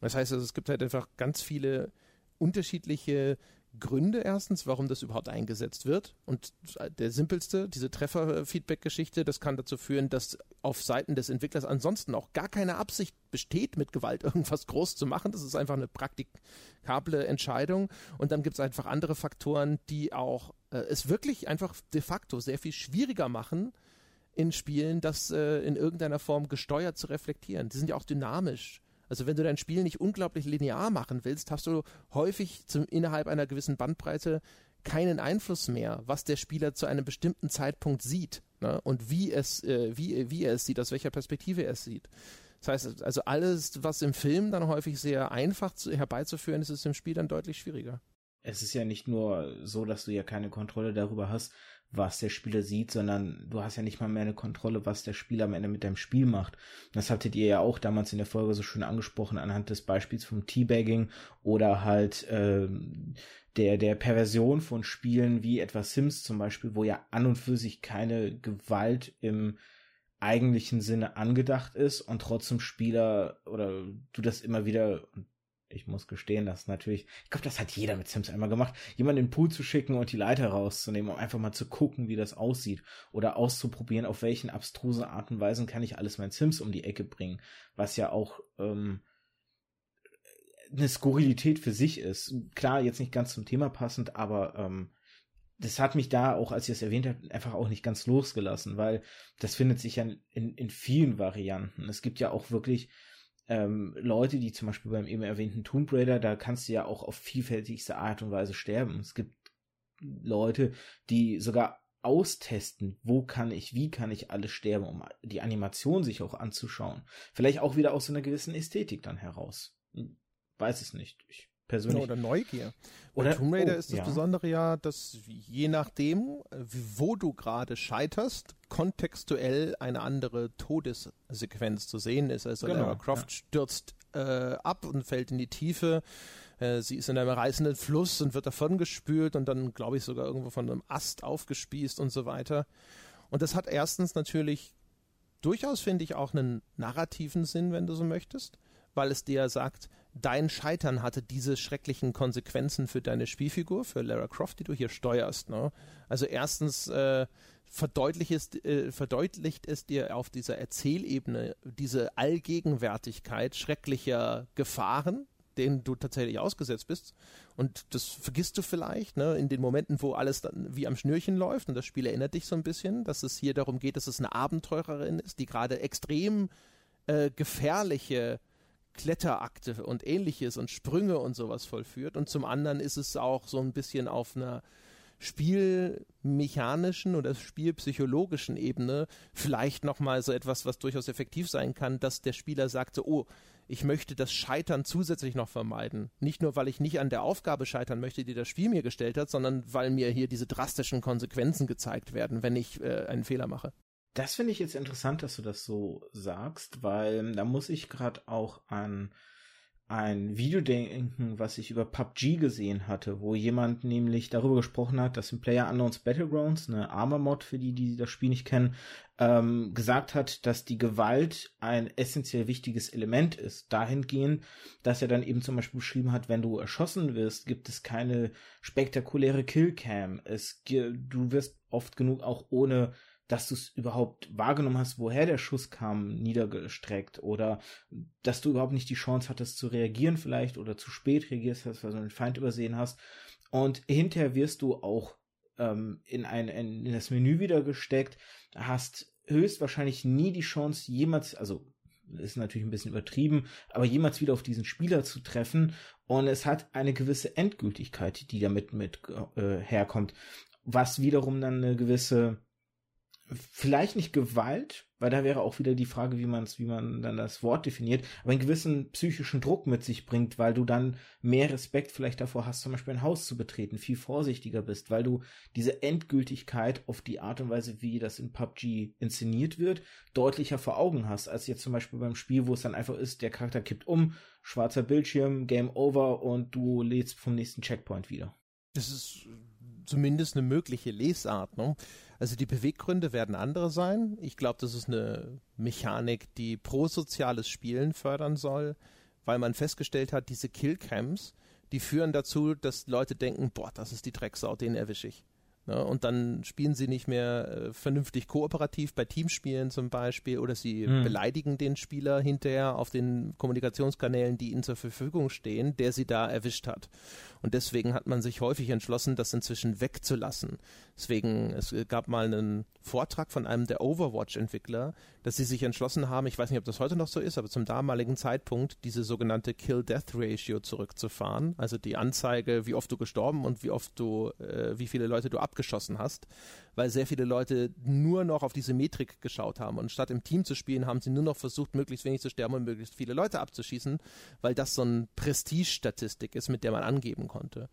[SPEAKER 2] Das heißt also, es gibt halt einfach ganz viele unterschiedliche Gründe erstens, warum das überhaupt eingesetzt wird. Und der simpelste, diese Treffer-Feedback-Geschichte, das kann dazu führen, dass auf Seiten des Entwicklers ansonsten auch gar keine Absicht besteht, mit Gewalt irgendwas groß zu machen. Das ist einfach eine praktikable Entscheidung. Und dann gibt es einfach andere Faktoren, die auch äh, es wirklich einfach de facto sehr viel schwieriger machen, in Spielen das äh, in irgendeiner Form gesteuert zu reflektieren. Die sind ja auch dynamisch also wenn du dein Spiel nicht unglaublich linear machen willst, hast du häufig zum, innerhalb einer gewissen Bandbreite keinen Einfluss mehr, was der Spieler zu einem bestimmten Zeitpunkt sieht ne? und wie es, äh, wie, wie er es sieht, aus welcher Perspektive er es sieht. Das heißt, also alles, was im Film dann häufig sehr einfach zu, herbeizuführen ist, ist im Spiel dann deutlich schwieriger.
[SPEAKER 1] Es ist ja nicht nur so, dass du ja keine Kontrolle darüber hast, was der Spieler sieht, sondern du hast ja nicht mal mehr eine Kontrolle, was der Spieler am Ende mit deinem Spiel macht. Das hattet ihr ja auch damals in der Folge so schön angesprochen anhand des Beispiels vom Teabagging oder halt äh, der der Perversion von Spielen wie etwa Sims zum Beispiel, wo ja an und für sich keine Gewalt im eigentlichen Sinne angedacht ist und trotzdem Spieler oder du das immer wieder ich muss gestehen, dass natürlich, ich glaube, das hat jeder mit Sims einmal gemacht, jemanden in den Pool zu schicken und die Leiter rauszunehmen, um einfach mal zu gucken, wie das aussieht oder auszuprobieren, auf welchen abstruse Art und Weisen kann ich alles mein Sims um die Ecke bringen, was ja auch ähm, eine Skurrilität für sich ist. Klar, jetzt nicht ganz zum Thema passend, aber ähm, das hat mich da auch, als ich es erwähnt habe, einfach auch nicht ganz losgelassen, weil das findet sich ja in, in vielen Varianten. Es gibt ja auch wirklich ähm, Leute, die zum Beispiel beim eben erwähnten Tomb Raider, da kannst du ja auch auf vielfältigste Art und Weise sterben. Es gibt Leute, die sogar austesten, wo kann ich, wie kann ich alles sterben, um die Animation sich auch anzuschauen. Vielleicht auch wieder aus so einer gewissen Ästhetik dann heraus. Hm, weiß es nicht. Ich persönlich.
[SPEAKER 2] Oder Neugier. Oder Tomb Raider oh, ist das ja. Besondere ja, dass je nachdem, wo du gerade scheiterst, kontextuell eine andere Todessequenz zu sehen ist. Also genau, Lara Croft ja. stürzt äh, ab und fällt in die Tiefe. Äh, sie ist in einem reißenden Fluss und wird davon gespült und dann, glaube ich, sogar irgendwo von einem Ast aufgespießt und so weiter. Und das hat erstens natürlich durchaus, finde ich, auch einen narrativen Sinn, wenn du so möchtest, weil es dir sagt, dein Scheitern hatte diese schrecklichen Konsequenzen für deine Spielfigur, für Lara Croft, die du hier steuerst. Ne? Also erstens äh, verdeutlicht, äh, verdeutlicht es dir auf dieser Erzählebene diese Allgegenwärtigkeit schrecklicher Gefahren, denen du tatsächlich ausgesetzt bist. Und das vergisst du vielleicht, ne, in den Momenten, wo alles dann wie am Schnürchen läuft. Und das Spiel erinnert dich so ein bisschen, dass es hier darum geht, dass es eine Abenteurerin ist, die gerade extrem äh, gefährliche Kletterakte und ähnliches und Sprünge und sowas vollführt. Und zum anderen ist es auch so ein bisschen auf einer spielmechanischen oder spielpsychologischen Ebene vielleicht nochmal so etwas, was durchaus effektiv sein kann, dass der Spieler sagt so, oh, ich möchte das Scheitern zusätzlich noch vermeiden. Nicht nur, weil ich nicht an der Aufgabe scheitern möchte, die das Spiel mir gestellt hat, sondern weil mir hier diese drastischen Konsequenzen gezeigt werden, wenn ich äh, einen Fehler mache.
[SPEAKER 1] Das finde ich jetzt interessant, dass du das so sagst, weil da muss ich gerade auch an ein Video denken, was ich über PUBG gesehen hatte, wo jemand nämlich darüber gesprochen hat, dass im Player Unknowns Battlegrounds, eine Armor-Mod für die, die das Spiel nicht kennen, ähm, gesagt hat, dass die Gewalt ein essentiell wichtiges Element ist. Dahingehend, dass er dann eben zum Beispiel beschrieben hat, wenn du erschossen wirst, gibt es keine spektakuläre Killcam. Es, du wirst oft genug auch ohne dass du es überhaupt wahrgenommen hast, woher der Schuss kam, niedergestreckt oder dass du überhaupt nicht die Chance hattest zu reagieren vielleicht oder zu spät reagierst hast, weil du einen Feind übersehen hast. Und hinterher wirst du auch ähm, in, ein, in das Menü wieder gesteckt, hast höchstwahrscheinlich nie die Chance, jemals, also ist natürlich ein bisschen übertrieben, aber jemals wieder auf diesen Spieler zu treffen. Und es hat eine gewisse Endgültigkeit, die damit mit äh, herkommt, was wiederum dann eine gewisse vielleicht nicht Gewalt, weil da wäre auch wieder die Frage, wie man wie man dann das Wort definiert, aber einen gewissen psychischen Druck mit sich bringt, weil du dann mehr Respekt vielleicht davor hast, zum Beispiel ein Haus zu betreten, viel vorsichtiger bist, weil du diese Endgültigkeit auf die Art und Weise, wie das in PUBG inszeniert wird, deutlicher vor Augen hast, als jetzt zum Beispiel beim Spiel, wo es dann einfach ist, der Charakter kippt um, schwarzer Bildschirm, Game Over und du lädst vom nächsten Checkpoint wieder.
[SPEAKER 2] Das ist zumindest eine mögliche Lesart, ne? Also die Beweggründe werden andere sein. Ich glaube, das ist eine Mechanik, die prosoziales Spielen fördern soll, weil man festgestellt hat, diese Killcams, die führen dazu, dass Leute denken, boah, das ist die Drecksau, den erwische ich. Ne? Und dann spielen sie nicht mehr äh, vernünftig kooperativ bei Teamspielen zum Beispiel oder sie hm. beleidigen den Spieler hinterher auf den Kommunikationskanälen, die ihnen zur Verfügung stehen, der sie da erwischt hat. Und deswegen hat man sich häufig entschlossen, das inzwischen wegzulassen. Deswegen, es gab mal einen Vortrag von einem der Overwatch-Entwickler, dass sie sich entschlossen haben, ich weiß nicht, ob das heute noch so ist, aber zum damaligen Zeitpunkt diese sogenannte Kill-Death-Ratio zurückzufahren. Also die Anzeige, wie oft du gestorben und wie oft du, äh, wie viele Leute du abgeschossen hast weil sehr viele Leute nur noch auf diese Metrik geschaut haben. Und statt im Team zu spielen, haben sie nur noch versucht, möglichst wenig zu sterben und möglichst viele Leute abzuschießen, weil das so eine Prestige-Statistik ist, mit der man angeben konnte.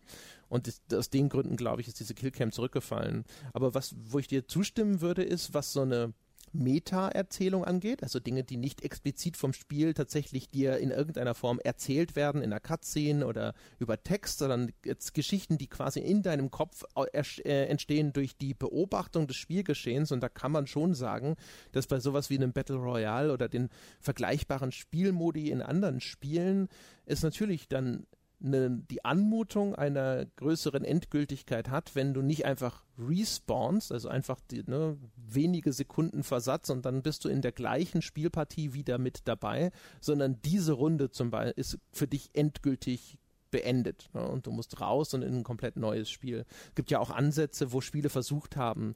[SPEAKER 2] Und aus den Gründen, glaube ich, ist diese Killcam zurückgefallen. Aber was, wo ich dir zustimmen würde, ist, was so eine Meta-Erzählung angeht, also Dinge, die nicht explizit vom Spiel tatsächlich dir in irgendeiner Form erzählt werden, in einer Cutscene oder über Text, sondern jetzt Geschichten, die quasi in deinem Kopf äh, entstehen durch die Beobachtung des Spielgeschehens. Und da kann man schon sagen, dass bei sowas wie einem Battle Royale oder den vergleichbaren Spielmodi in anderen Spielen es natürlich dann eine, die Anmutung einer größeren Endgültigkeit hat, wenn du nicht einfach respawnst, also einfach die, ne, wenige Sekunden Versatz und dann bist du in der gleichen Spielpartie wieder mit dabei, sondern diese Runde zum Beispiel ist für dich endgültig beendet ne, und du musst raus und in ein komplett neues Spiel. Es gibt ja auch Ansätze, wo Spiele versucht haben,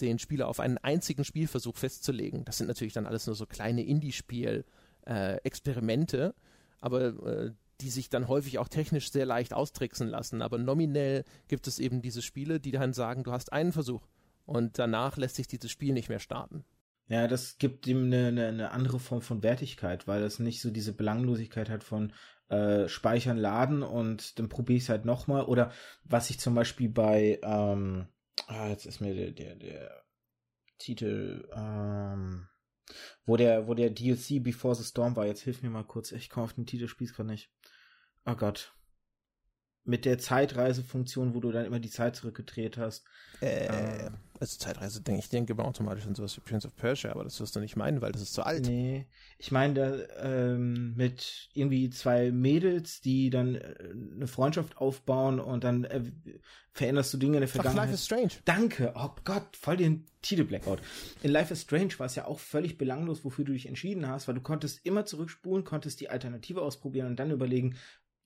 [SPEAKER 2] den Spieler auf einen einzigen Spielversuch festzulegen. Das sind natürlich dann alles nur so kleine Indie-Spiel-Experimente, äh, aber äh, die sich dann häufig auch technisch sehr leicht austricksen lassen. Aber nominell gibt es eben diese Spiele, die dann sagen, du hast einen Versuch Und danach lässt sich dieses Spiel nicht mehr starten.
[SPEAKER 1] Ja, das gibt ihm eine, eine, eine andere Form von Wertigkeit, weil es nicht so diese Belanglosigkeit hat von äh, Speichern, Laden und dann probiere ich es halt nochmal. Oder was ich zum Beispiel bei, ähm, ah, jetzt ist mir der, der, der Titel, ähm, wo der, wo der DLC Before the Storm war. Jetzt hilf mir mal kurz. Ich komme auf den Titel, spiel's gerade nicht. Oh Gott mit der Zeitreisefunktion, wo du dann immer die Zeit zurückgedreht hast.
[SPEAKER 2] Äh, äh, also Zeitreise, denke ich, denke immer automatisch an sowas wie Prince of Persia, aber das wirst du nicht meinen, weil das ist zu alt.
[SPEAKER 1] Nee, ich meine da ähm, mit irgendwie zwei Mädels, die dann äh, eine Freundschaft aufbauen und dann äh, veränderst du Dinge in der Vergangenheit. Ach,
[SPEAKER 2] Life is Strange.
[SPEAKER 1] Danke, oh Gott, voll den Titel-Blackout. In Life is Strange war es ja auch völlig belanglos, wofür du dich entschieden hast, weil du konntest immer zurückspulen, konntest die Alternative ausprobieren und dann überlegen,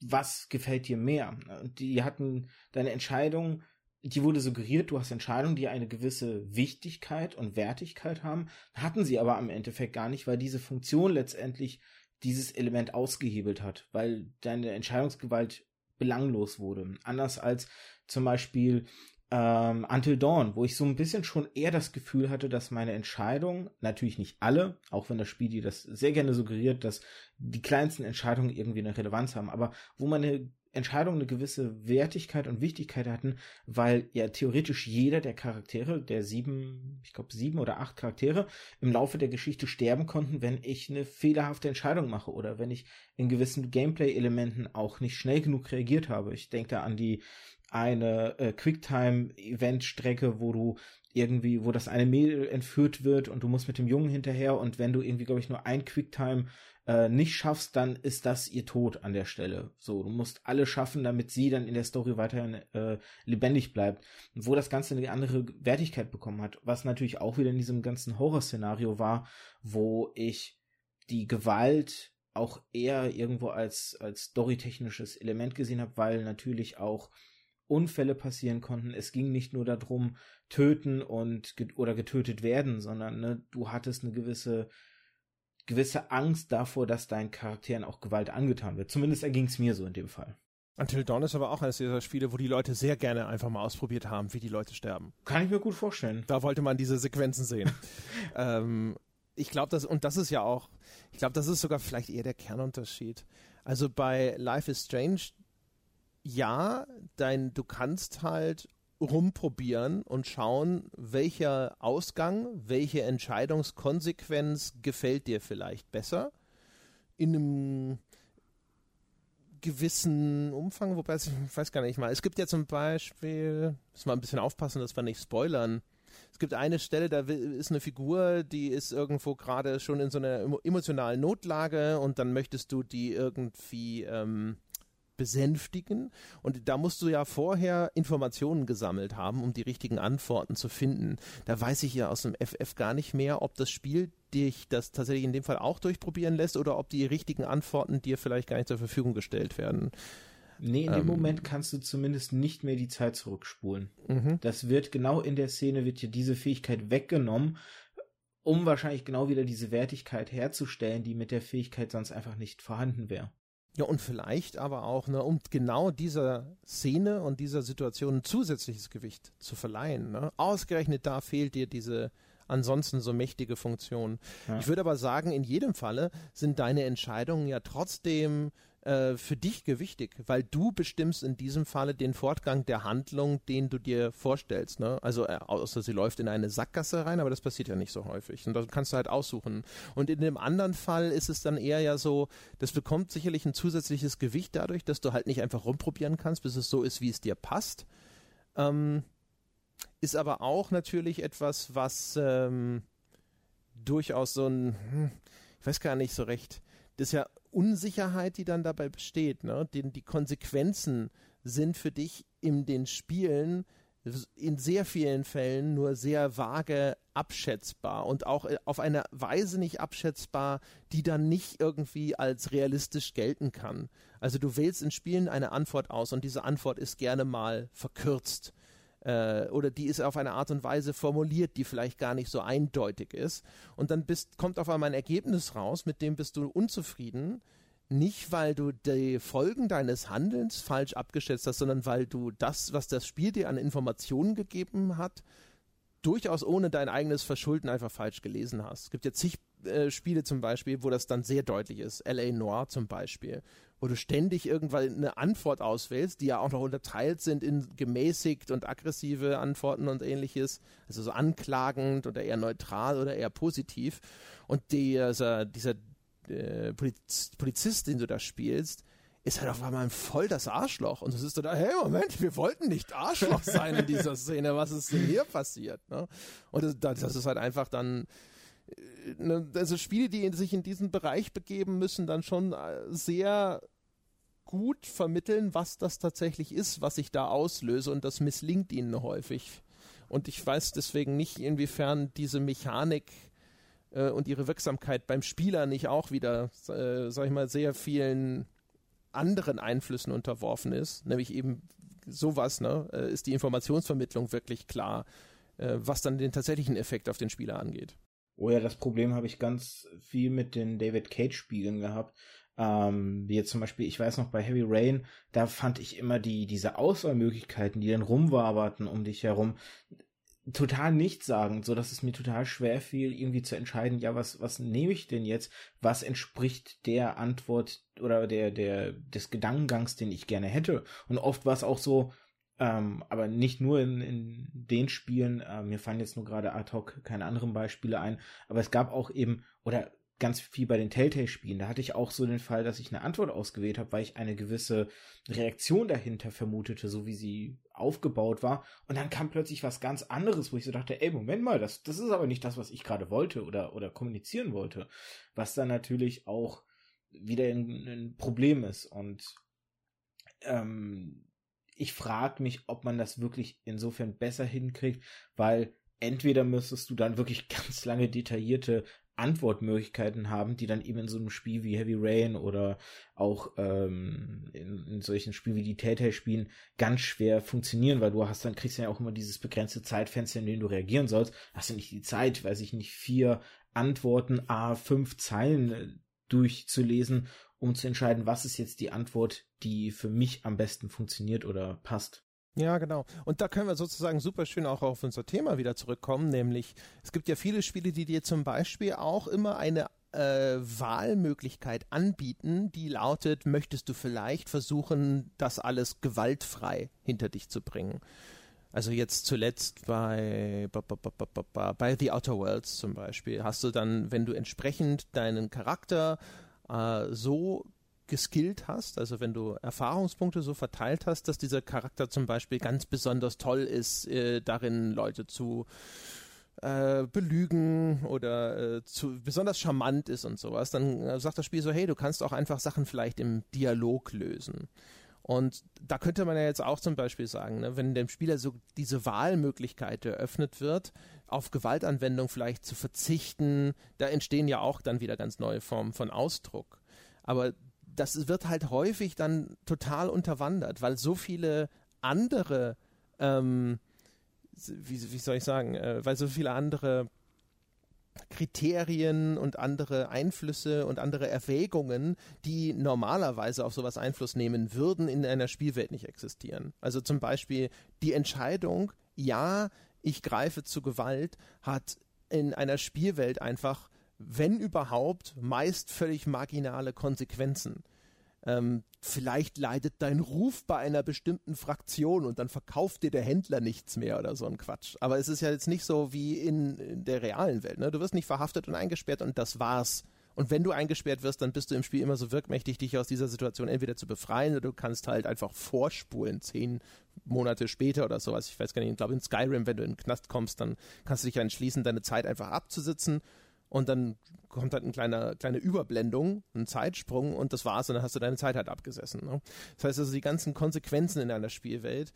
[SPEAKER 1] was gefällt dir mehr? Und die hatten deine Entscheidung, die wurde suggeriert, du hast Entscheidungen, die eine gewisse Wichtigkeit und Wertigkeit haben, hatten sie aber am Endeffekt gar nicht, weil diese Funktion letztendlich dieses Element ausgehebelt hat, weil deine Entscheidungsgewalt belanglos wurde. Anders als zum Beispiel ähm, Until Dawn, wo ich so ein bisschen schon eher das Gefühl hatte, dass meine Entscheidungen, natürlich nicht alle, auch wenn das Spiel dir das sehr gerne suggeriert, dass die kleinsten Entscheidungen irgendwie eine Relevanz haben, aber wo meine Entscheidungen eine gewisse Wertigkeit und Wichtigkeit hatten, weil ja theoretisch jeder der Charaktere, der sieben, ich glaube sieben oder acht Charaktere, im Laufe der Geschichte sterben konnten, wenn ich eine fehlerhafte Entscheidung mache oder wenn ich in gewissen Gameplay-Elementen auch nicht schnell genug reagiert habe. Ich denke da an die eine äh, Quicktime-Event-Strecke, wo du irgendwie, wo das eine Mädel entführt wird und du musst mit dem Jungen hinterher und wenn du irgendwie, glaube ich, nur ein Quicktime äh, nicht schaffst, dann ist das ihr Tod an der Stelle. So, du musst alle schaffen, damit sie dann in der Story weiterhin äh, lebendig bleibt. Wo das Ganze eine andere Wertigkeit bekommen hat, was natürlich auch wieder in diesem ganzen Horrorszenario war, wo ich die Gewalt auch eher irgendwo als, als storytechnisches Element gesehen habe, weil natürlich auch Unfälle passieren konnten. Es ging nicht nur darum, töten und oder getötet werden, sondern ne, du hattest eine gewisse gewisse Angst davor, dass deinen Charakteren auch Gewalt angetan wird. Zumindest erging es mir so in dem Fall.
[SPEAKER 2] Until Dawn ist aber auch eines dieser Spiele, wo die Leute sehr gerne einfach mal ausprobiert haben, wie die Leute sterben.
[SPEAKER 1] Kann ich mir gut vorstellen.
[SPEAKER 2] Da wollte man diese Sequenzen sehen. ähm, ich glaube, das, und das ist ja auch, ich glaube, das ist sogar vielleicht eher der Kernunterschied. Also bei Life is Strange, ja, dein, du kannst halt rumprobieren und schauen, welcher Ausgang, welche Entscheidungskonsequenz gefällt dir vielleicht besser. In einem gewissen Umfang, wobei ich weiß gar nicht mal. Es gibt ja zum Beispiel, muss mal ein bisschen aufpassen, dass wir nicht spoilern. Es gibt eine Stelle, da ist eine Figur, die ist irgendwo gerade schon in so einer emotionalen Notlage und dann möchtest du die irgendwie ähm, besänftigen. Und da musst du ja vorher Informationen gesammelt haben, um die richtigen Antworten zu finden. Da weiß ich ja aus dem FF gar nicht mehr, ob das Spiel dich das tatsächlich in dem Fall auch durchprobieren lässt oder ob die richtigen Antworten dir vielleicht gar nicht zur Verfügung gestellt werden.
[SPEAKER 1] Nee, in dem ähm, Moment kannst du zumindest nicht mehr die Zeit zurückspulen. Mhm. Das wird genau in der Szene wird dir diese Fähigkeit weggenommen, um wahrscheinlich genau wieder diese Wertigkeit herzustellen, die mit der Fähigkeit sonst einfach nicht vorhanden wäre.
[SPEAKER 2] Ja, und vielleicht aber auch, ne, um genau dieser Szene und dieser Situation ein zusätzliches Gewicht zu verleihen. Ne? Ausgerechnet da fehlt dir diese ansonsten so mächtige Funktion. Ja. Ich würde aber sagen, in jedem Falle sind deine Entscheidungen ja trotzdem äh, für dich gewichtig, weil du bestimmst in diesem Falle den Fortgang der Handlung, den du dir vorstellst. Ne? Also äh, außer sie läuft in eine Sackgasse rein, aber das passiert ja nicht so häufig. Und da kannst du halt aussuchen. Und in dem anderen Fall ist es dann eher ja so, das bekommt sicherlich ein zusätzliches Gewicht dadurch, dass du halt nicht einfach rumprobieren kannst, bis es so ist, wie es dir passt. Ähm, ist aber auch natürlich etwas, was ähm, durchaus so ein, hm, ich weiß gar nicht so recht, das ist ja Unsicherheit, die dann dabei besteht. Ne? Den, die Konsequenzen sind für dich in den Spielen in sehr vielen Fällen nur sehr vage abschätzbar und auch äh, auf eine Weise nicht abschätzbar, die dann nicht irgendwie als realistisch gelten kann. Also du wählst in Spielen eine Antwort aus und diese Antwort ist gerne mal verkürzt äh, oder die ist auf eine Art und Weise formuliert, die vielleicht gar nicht so eindeutig ist. Und dann bist, kommt auf einmal ein Ergebnis raus, mit dem bist du unzufrieden. Nicht, weil du die Folgen deines Handelns falsch abgeschätzt hast, sondern weil du das, was das Spiel dir an Informationen gegeben hat, durchaus ohne dein eigenes Verschulden einfach falsch gelesen hast. Es gibt ja zig äh, Spiele zum Beispiel, wo das dann sehr deutlich ist. L.A. Noir zum Beispiel, wo du ständig irgendwann eine Antwort auswählst, die ja auch noch unterteilt sind in gemäßigt und aggressive Antworten und ähnliches, also so anklagend oder eher neutral oder eher positiv. Und dieser, dieser äh, Poliz Polizist, den du da spielst, ist halt auf einmal voll das Arschloch. Und es ist so da, hey, Moment, wir wollten nicht Arschloch sein in dieser Szene. Was ist denn hier passiert? Ne? Und das, das ist halt einfach dann, also Spiele, die sich in diesen Bereich begeben, müssen dann schon äh, sehr gut vermitteln, was das tatsächlich ist, was ich da auslöse. Und das misslingt ihnen häufig. Und ich weiß deswegen nicht, inwiefern diese Mechanik äh, und ihre Wirksamkeit beim Spieler nicht auch wieder, äh, sag ich mal, sehr vielen anderen Einflüssen unterworfen ist, nämlich eben sowas, ne, äh, ist die Informationsvermittlung wirklich klar, äh, was dann den tatsächlichen Effekt auf den Spieler angeht.
[SPEAKER 1] Oh ja, das Problem habe ich ganz viel mit den David Cage Spielen gehabt. Ähm, wie jetzt zum Beispiel, ich weiß noch bei Heavy Rain, da fand ich immer die, diese Auswahlmöglichkeiten, die dann rumwaberten um dich herum, total nichtssagend, so dass es mir total schwer fiel, irgendwie zu entscheiden, ja, was, was nehme ich denn jetzt? Was entspricht der Antwort oder der, der, des Gedankengangs, den ich gerne hätte? Und oft war es auch so, ähm, aber nicht nur in, in den Spielen, äh, mir fallen jetzt nur gerade ad hoc keine anderen Beispiele ein, aber es gab auch eben, oder ganz viel bei den Telltale-Spielen. Da hatte ich auch so den Fall, dass ich eine Antwort ausgewählt habe, weil ich eine gewisse Reaktion dahinter vermutete, so wie sie aufgebaut war. Und dann kam plötzlich was ganz anderes, wo ich so dachte, ey, Moment mal, das, das ist aber nicht das, was ich gerade wollte oder, oder kommunizieren wollte. Was dann natürlich auch wieder ein, ein Problem ist. Und ähm, ich frage mich, ob man das wirklich insofern besser hinkriegt, weil entweder müsstest du dann wirklich ganz lange detaillierte Antwortmöglichkeiten haben, die dann eben in so einem Spiel wie Heavy Rain oder auch ähm, in, in solchen Spielen wie die Telltale spielen ganz schwer funktionieren, weil du hast dann kriegst ja auch immer dieses begrenzte Zeitfenster, in dem du reagieren sollst. Hast du nicht die Zeit, weiß ich nicht, vier Antworten, a fünf Zeilen äh, durchzulesen, um zu entscheiden, was ist jetzt die Antwort, die für mich am besten funktioniert oder passt.
[SPEAKER 2] Ja, genau. Und da können wir sozusagen super schön auch auf unser Thema wieder zurückkommen, nämlich es gibt ja viele Spiele, die dir zum Beispiel auch immer eine äh, Wahlmöglichkeit anbieten, die lautet, möchtest du vielleicht versuchen, das alles gewaltfrei hinter dich zu bringen? Also jetzt zuletzt bei, bei The Outer Worlds zum Beispiel hast du dann, wenn du entsprechend deinen Charakter äh, so geskillt hast, also wenn du Erfahrungspunkte so verteilt hast, dass dieser Charakter zum Beispiel ganz besonders toll ist, äh, darin Leute zu äh, belügen oder äh, zu besonders charmant ist und sowas, dann äh, sagt das Spiel so, hey, du kannst auch einfach Sachen vielleicht im Dialog lösen. Und da könnte man ja jetzt auch zum Beispiel sagen, ne, wenn dem Spieler so diese Wahlmöglichkeit eröffnet wird, auf Gewaltanwendung vielleicht zu verzichten, da entstehen ja auch dann wieder ganz neue Formen von Ausdruck. Aber das wird halt häufig dann total unterwandert, weil so viele andere, ähm, wie, wie, soll ich sagen, äh, weil so viele andere Kriterien und andere Einflüsse und andere Erwägungen, die normalerweise auf sowas Einfluss nehmen würden, in einer Spielwelt nicht existieren. Also zum Beispiel die Entscheidung, ja, ich greife zu Gewalt, hat in einer Spielwelt einfach wenn überhaupt, meist völlig marginale Konsequenzen. Ähm, vielleicht leidet dein Ruf bei einer bestimmten Fraktion und dann verkauft dir der Händler nichts mehr oder so ein Quatsch. Aber es ist ja jetzt nicht so wie in, in der realen Welt. Ne? Du wirst nicht verhaftet und eingesperrt und das war's. Und wenn du eingesperrt wirst, dann bist du im Spiel immer so wirkmächtig, dich aus dieser Situation entweder zu befreien oder du kannst halt einfach vorspulen, zehn Monate später oder sowas. Ich weiß gar nicht, ich glaube in Skyrim, wenn du in den Knast kommst, dann kannst du dich entschließen, deine Zeit einfach abzusitzen und dann kommt halt eine kleine, kleine Überblendung, ein Zeitsprung und das war's und dann hast du deine Zeit halt abgesessen. Ne? Das heißt also, die ganzen Konsequenzen in einer Spielwelt,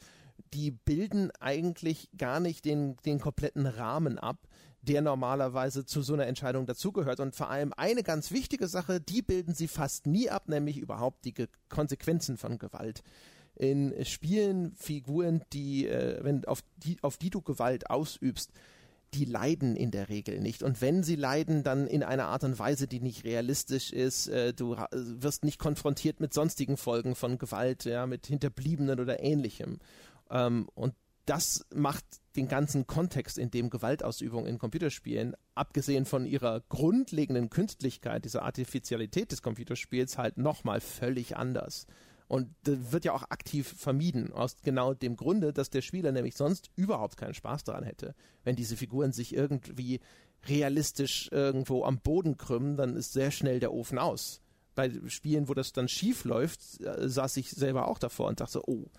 [SPEAKER 2] die bilden eigentlich gar nicht den, den kompletten Rahmen ab, der normalerweise zu so einer Entscheidung dazugehört. Und vor allem eine ganz wichtige Sache, die bilden sie fast nie ab, nämlich überhaupt die Ge Konsequenzen von Gewalt. In Spielen Figuren, die, äh, wenn auf die, auf die du Gewalt ausübst, die leiden in der Regel nicht. Und wenn sie leiden, dann in einer Art und Weise, die nicht realistisch ist. Äh, du wirst nicht konfrontiert mit sonstigen Folgen von Gewalt, ja, mit Hinterbliebenen oder ähnlichem. Ähm, und das macht den ganzen Kontext, in dem Gewaltausübung in Computerspielen, abgesehen von ihrer grundlegenden Künstlichkeit, dieser Artificialität des Computerspiels, halt nochmal völlig anders. Und das wird ja auch aktiv vermieden, aus genau dem Grunde, dass der Spieler nämlich sonst überhaupt keinen Spaß daran hätte. Wenn diese Figuren sich irgendwie realistisch irgendwo am Boden krümmen, dann ist sehr schnell der Ofen aus. Bei Spielen, wo das dann schief läuft, äh, saß ich selber auch davor und dachte, oh,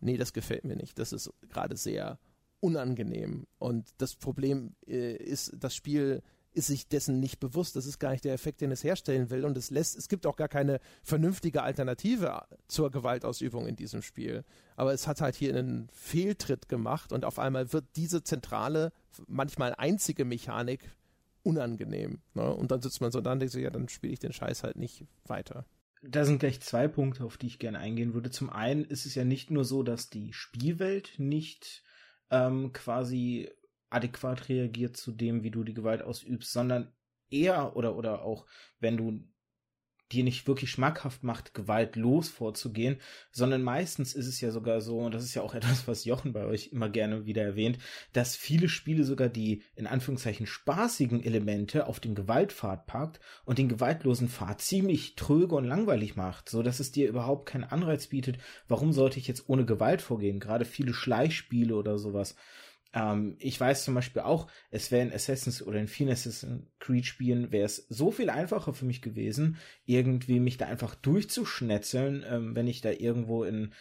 [SPEAKER 2] nee, das gefällt mir nicht. Das ist gerade sehr unangenehm. Und das Problem äh, ist, das Spiel ist sich dessen nicht bewusst. Das ist gar nicht der Effekt, den es herstellen will. Und es lässt, es gibt auch gar keine vernünftige Alternative zur Gewaltausübung in diesem Spiel. Aber es hat halt hier einen Fehltritt gemacht und auf einmal wird diese zentrale, manchmal einzige Mechanik unangenehm. Ne? Und dann sitzt man so da und denkt sich, ja, dann spiele ich den Scheiß halt nicht weiter.
[SPEAKER 1] Da sind gleich zwei Punkte, auf die ich gerne eingehen würde. Zum einen ist es ja nicht nur so, dass die Spielwelt nicht ähm, quasi adäquat reagiert zu dem, wie du die Gewalt ausübst, sondern eher oder oder auch wenn du dir nicht wirklich schmackhaft macht, gewaltlos vorzugehen, sondern meistens ist es ja sogar so, und das ist ja auch etwas, was Jochen bei euch immer gerne wieder erwähnt, dass viele Spiele sogar die in Anführungszeichen spaßigen Elemente auf den Gewaltpfad packt und den gewaltlosen Pfad ziemlich tröge und langweilig macht, so dass es dir überhaupt keinen Anreiz bietet, warum sollte ich jetzt ohne Gewalt vorgehen, gerade viele Schleichspiele oder sowas ähm, ich weiß zum Beispiel auch, es wäre in Assassin's oder in vielen Assassin's Creed Spielen wäre es so viel einfacher für mich gewesen, irgendwie mich da einfach durchzuschnetzeln, ähm, wenn ich da irgendwo in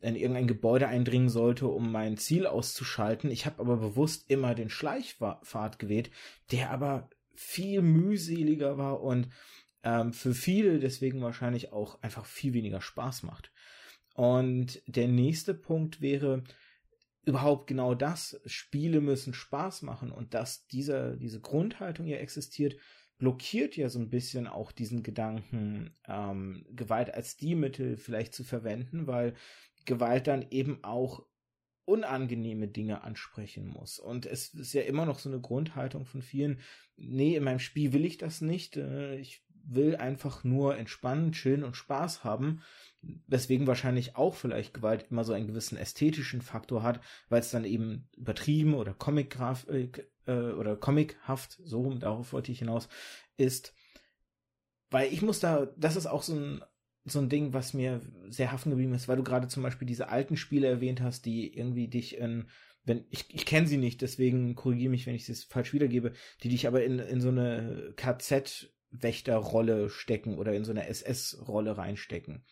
[SPEAKER 1] in irgendein Gebäude eindringen sollte, um mein Ziel auszuschalten. Ich habe aber bewusst immer den Schleichpfad gewählt, der aber viel mühseliger war und ähm, für viele deswegen wahrscheinlich auch einfach viel weniger Spaß macht. Und der nächste Punkt wäre, überhaupt genau das. Spiele müssen Spaß machen und dass dieser, diese Grundhaltung ja existiert, blockiert ja so ein bisschen auch diesen Gedanken, ähm, Gewalt als Stilmittel vielleicht zu verwenden, weil Gewalt dann eben auch unangenehme Dinge ansprechen muss. Und es ist ja immer noch so eine Grundhaltung von vielen, nee, in meinem Spiel will ich das nicht, äh, ich will einfach nur entspannen, chillen und Spaß haben weswegen wahrscheinlich auch vielleicht Gewalt immer so einen gewissen ästhetischen Faktor hat, weil es dann eben übertrieben oder Comic-Grafik äh, oder comichaft, so darauf wollte ich hinaus, ist. Weil ich muss da, das ist auch so ein, so ein Ding, was mir sehr haften geblieben ist, weil du gerade zum Beispiel diese alten Spiele erwähnt hast, die irgendwie dich in, wenn, ich, ich kenne sie nicht, deswegen korrigiere mich, wenn ich es falsch wiedergebe, die dich aber in, in so eine KZ-Wächterrolle stecken oder in so eine SS-Rolle reinstecken.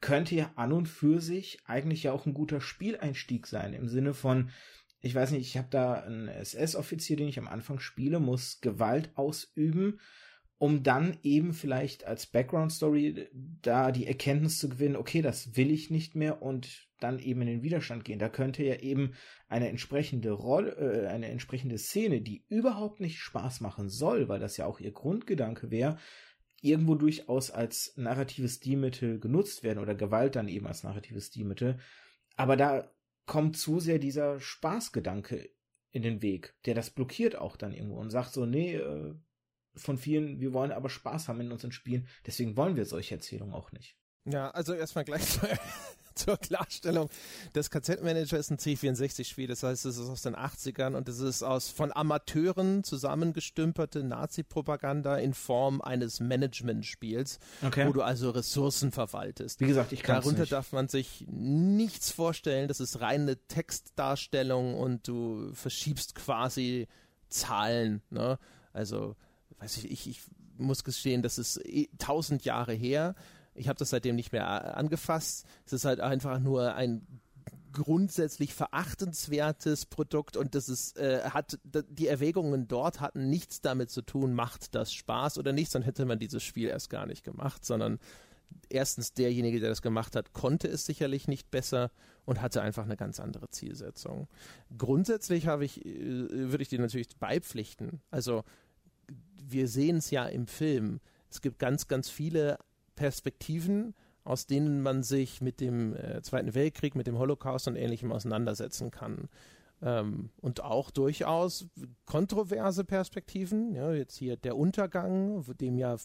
[SPEAKER 1] Könnte ja an und für sich eigentlich ja auch ein guter Spieleinstieg sein, im Sinne von, ich weiß nicht, ich habe da einen SS-Offizier, den ich am Anfang spiele, muss Gewalt ausüben, um dann eben vielleicht als Background-Story da die Erkenntnis zu gewinnen, okay, das will ich nicht mehr und dann eben in den Widerstand gehen. Da könnte ja eben eine entsprechende Rolle, äh, eine entsprechende Szene, die überhaupt nicht Spaß machen soll, weil das ja auch ihr Grundgedanke wäre, irgendwo durchaus als narratives Stilmittel genutzt werden oder Gewalt dann eben als narratives Stilmittel. Aber da kommt zu sehr dieser Spaßgedanke in den Weg, der das blockiert auch dann irgendwo und sagt so, nee, äh, von vielen, wir wollen aber Spaß haben in unseren Spielen, deswegen wollen wir solche Erzählungen auch nicht.
[SPEAKER 2] Ja, also erstmal gleich zur Klarstellung. Das KZ-Manager ist ein C64-Spiel, das heißt, es ist aus den 80ern und es ist aus von Amateuren zusammengestümperte Nazi-Propaganda in Form eines Management-Spiels, okay. wo du also Ressourcen verwaltest.
[SPEAKER 1] Wie gesagt, ich kann
[SPEAKER 2] Darunter nicht. darf man sich nichts vorstellen, das ist reine Textdarstellung und du verschiebst quasi Zahlen, ne? Also, weiß ich, ich, ich muss gestehen, das ist eh tausend Jahre her. Ich habe das seitdem nicht mehr äh, angefasst. Es ist halt einfach nur ein grundsätzlich verachtenswertes Produkt und das ist, äh, hat die Erwägungen dort hatten nichts damit zu tun, macht das Spaß oder nicht, dann hätte man dieses Spiel erst gar nicht gemacht, sondern erstens derjenige, der das gemacht hat, konnte es sicherlich nicht besser und hatte einfach eine ganz andere Zielsetzung. Grundsätzlich habe ich, äh, würde ich dir natürlich beipflichten. Also wir sehen es ja im Film. Es gibt ganz, ganz viele Perspektiven, aus denen man sich mit dem äh, Zweiten Weltkrieg, mit dem Holocaust und ähnlichem auseinandersetzen kann. Ähm, und auch durchaus kontroverse Perspektiven. Ja, jetzt hier der Untergang, dem ja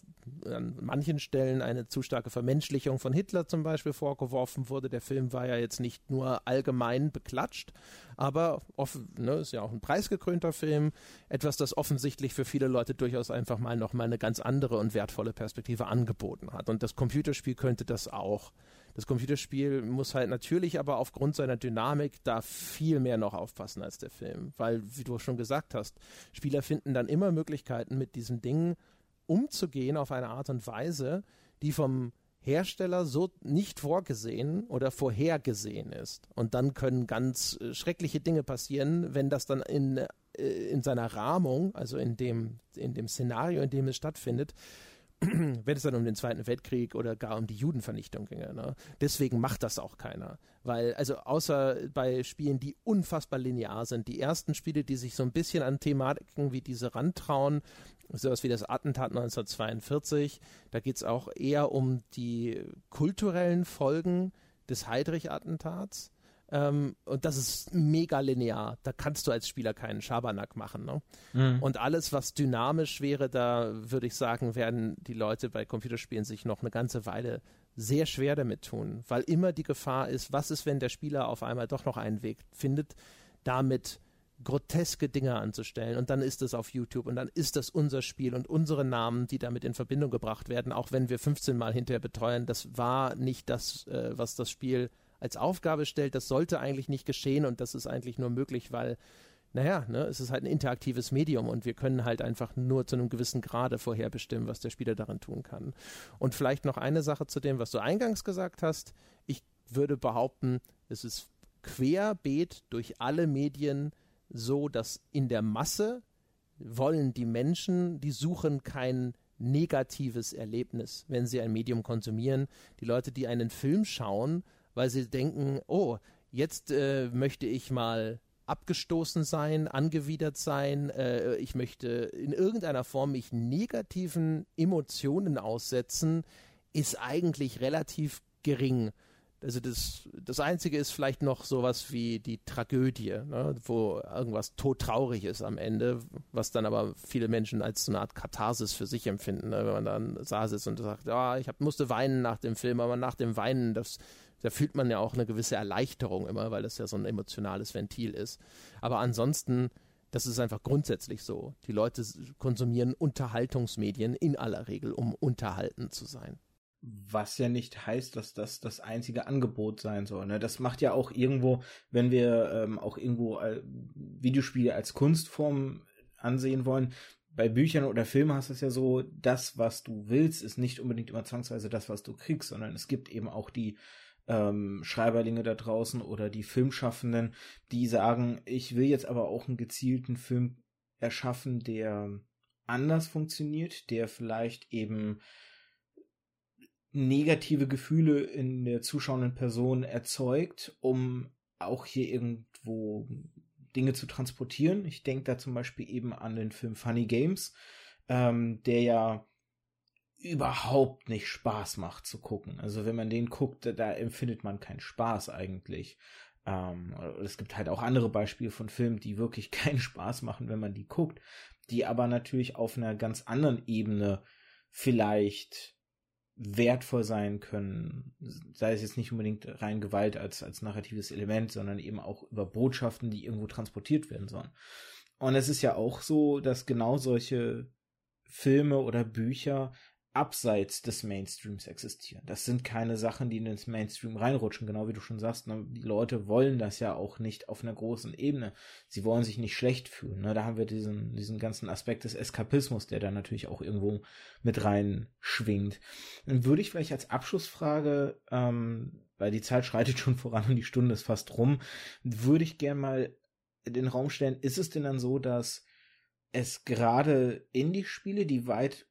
[SPEAKER 2] an manchen Stellen eine zu starke Vermenschlichung von Hitler zum Beispiel vorgeworfen wurde. Der Film war ja jetzt nicht nur allgemein beklatscht, aber offen, ne, ist ja auch ein preisgekrönter Film. Etwas, das offensichtlich für viele Leute durchaus einfach mal nochmal eine ganz andere und wertvolle Perspektive angeboten hat. Und das Computerspiel könnte das auch. Das Computerspiel muss halt natürlich aber aufgrund seiner Dynamik da viel mehr noch aufpassen als der Film, weil, wie du schon gesagt hast, Spieler finden dann immer Möglichkeiten, mit diesen Dingen umzugehen auf eine Art und Weise, die vom Hersteller so nicht vorgesehen oder vorhergesehen ist. Und dann können ganz äh, schreckliche Dinge passieren, wenn das dann in, äh, in seiner Rahmung, also in dem, in dem Szenario, in dem es stattfindet, wenn es dann um den Zweiten Weltkrieg oder gar um die Judenvernichtung ginge. Ne? Deswegen macht das auch keiner. Weil, also außer bei Spielen, die unfassbar linear sind, die ersten Spiele, die sich so ein bisschen an Thematiken wie diese rantrauen, sowas wie das Attentat 1942, da geht es auch eher um die kulturellen Folgen des Heydrich-Attentats ähm, und das ist mega linear. Da kannst du als Spieler keinen Schabernack machen. Ne? Mhm. Und alles, was dynamisch wäre, da würde ich sagen, werden die Leute bei Computerspielen sich noch eine ganze Weile sehr schwer damit tun, weil immer die Gefahr ist, was ist, wenn der Spieler auf einmal doch noch einen Weg findet, damit groteske Dinge anzustellen und dann ist es auf YouTube und dann ist das unser Spiel und unsere Namen, die damit in Verbindung gebracht werden, auch wenn wir 15 Mal hinterher betreuen, das war nicht das, äh, was das Spiel als Aufgabe stellt, das sollte eigentlich nicht geschehen und das ist eigentlich nur möglich, weil, naja, ne, es ist halt ein interaktives Medium und wir können halt einfach nur zu einem gewissen Grade vorherbestimmen, was der Spieler daran tun kann. Und vielleicht noch eine Sache zu dem, was du eingangs gesagt hast. Ich würde behaupten, es ist querbeet durch alle Medien so, dass in der Masse wollen die Menschen, die suchen kein negatives Erlebnis, wenn sie ein Medium konsumieren. Die Leute, die einen Film schauen, weil sie denken, oh, jetzt äh, möchte ich mal abgestoßen sein, angewidert sein, äh, ich möchte in irgendeiner Form mich negativen Emotionen aussetzen, ist eigentlich relativ gering. Also das, das Einzige ist vielleicht noch sowas wie die Tragödie, ne, wo irgendwas todtraurig ist am Ende, was dann aber viele Menschen als so eine Art Katharsis für sich empfinden, ne, wenn man dann saß und sagt, ja, ich hab, musste weinen nach dem Film, aber nach dem Weinen, das da fühlt man ja auch eine gewisse Erleichterung immer, weil das ja so ein emotionales Ventil ist. Aber ansonsten, das ist einfach grundsätzlich so. Die Leute konsumieren Unterhaltungsmedien in aller Regel, um unterhalten zu sein.
[SPEAKER 1] Was ja nicht heißt, dass das das einzige Angebot sein soll. Ne? Das macht ja auch irgendwo, wenn wir ähm, auch irgendwo äh, Videospiele als Kunstform ansehen wollen, bei Büchern oder Filmen hast du es ja so, das, was du willst, ist nicht unbedingt immer zwangsweise das, was du kriegst, sondern es gibt eben auch die ähm, Schreiberlinge da draußen oder die Filmschaffenden, die sagen, ich will jetzt aber auch einen gezielten Film erschaffen, der anders funktioniert, der vielleicht eben negative Gefühle in der zuschauenden Person erzeugt, um auch hier irgendwo Dinge zu transportieren. Ich denke da zum Beispiel eben an den Film Funny Games, ähm, der ja überhaupt nicht Spaß macht zu gucken. Also wenn man den guckt, da empfindet man keinen Spaß eigentlich. Ähm, es gibt halt auch andere Beispiele von Filmen, die wirklich keinen Spaß machen, wenn man die guckt, die aber natürlich auf einer ganz anderen Ebene vielleicht wertvoll sein können, sei es jetzt nicht unbedingt rein Gewalt als, als narratives Element, sondern eben auch über Botschaften, die irgendwo transportiert werden sollen. Und es ist ja auch so, dass genau solche Filme oder Bücher abseits des Mainstreams existieren. Das sind keine Sachen, die in den Mainstream reinrutschen, genau wie du schon sagst. Ne? Die Leute wollen das ja auch nicht auf einer großen Ebene. Sie wollen sich nicht schlecht fühlen. Ne? Da haben wir diesen, diesen ganzen Aspekt des Eskapismus, der da natürlich auch irgendwo mit rein schwingt. Dann würde ich vielleicht als Abschlussfrage, ähm, weil die Zeit schreitet schon voran und die Stunde ist fast rum, würde ich gern mal in den Raum stellen, ist es denn dann so, dass es gerade Indie-Spiele, die weit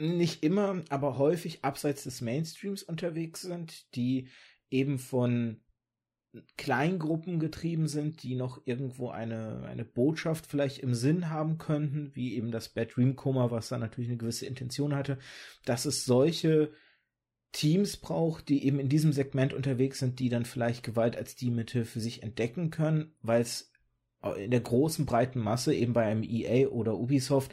[SPEAKER 1] nicht immer, aber häufig abseits des Mainstreams unterwegs sind, die eben von Kleingruppen getrieben sind, die noch irgendwo eine, eine Botschaft vielleicht im Sinn haben könnten, wie eben das Bad Dream Coma, was da natürlich eine gewisse Intention hatte, dass es solche Teams braucht, die eben in diesem Segment unterwegs sind, die dann vielleicht Gewalt als die für sich entdecken können, weil es in der großen breiten Masse, eben bei einem EA oder Ubisoft,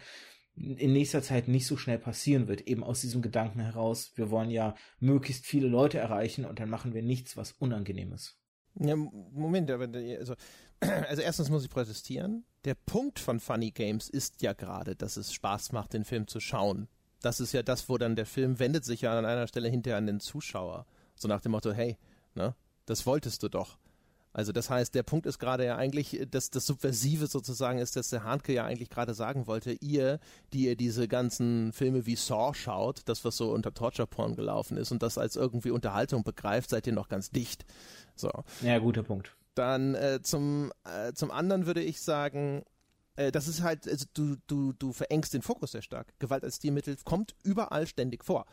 [SPEAKER 1] in nächster Zeit nicht so schnell passieren wird, eben aus diesem Gedanken heraus, wir wollen ja möglichst viele Leute erreichen und dann machen wir nichts, was unangenehm ist.
[SPEAKER 2] Ja, Moment, also, also erstens muss ich protestieren. Der Punkt von Funny Games ist ja gerade, dass es Spaß macht, den Film zu schauen. Das ist ja das, wo dann der Film wendet sich ja an einer Stelle hinterher an den Zuschauer. So nach dem Motto, hey, ne, das wolltest du doch. Also das heißt, der Punkt ist gerade ja eigentlich, dass das Subversive sozusagen ist, dass der Hanke ja eigentlich gerade sagen wollte, ihr, die ihr diese ganzen Filme wie Saw schaut, das was so unter Torture Porn gelaufen ist und das als irgendwie Unterhaltung begreift, seid ihr noch ganz dicht. So.
[SPEAKER 1] Ja, guter Punkt.
[SPEAKER 2] Dann äh, zum, äh, zum anderen würde ich sagen, äh, das ist halt, also du, du, du verengst den Fokus sehr stark. Gewalt als Stilmittel kommt überall ständig vor.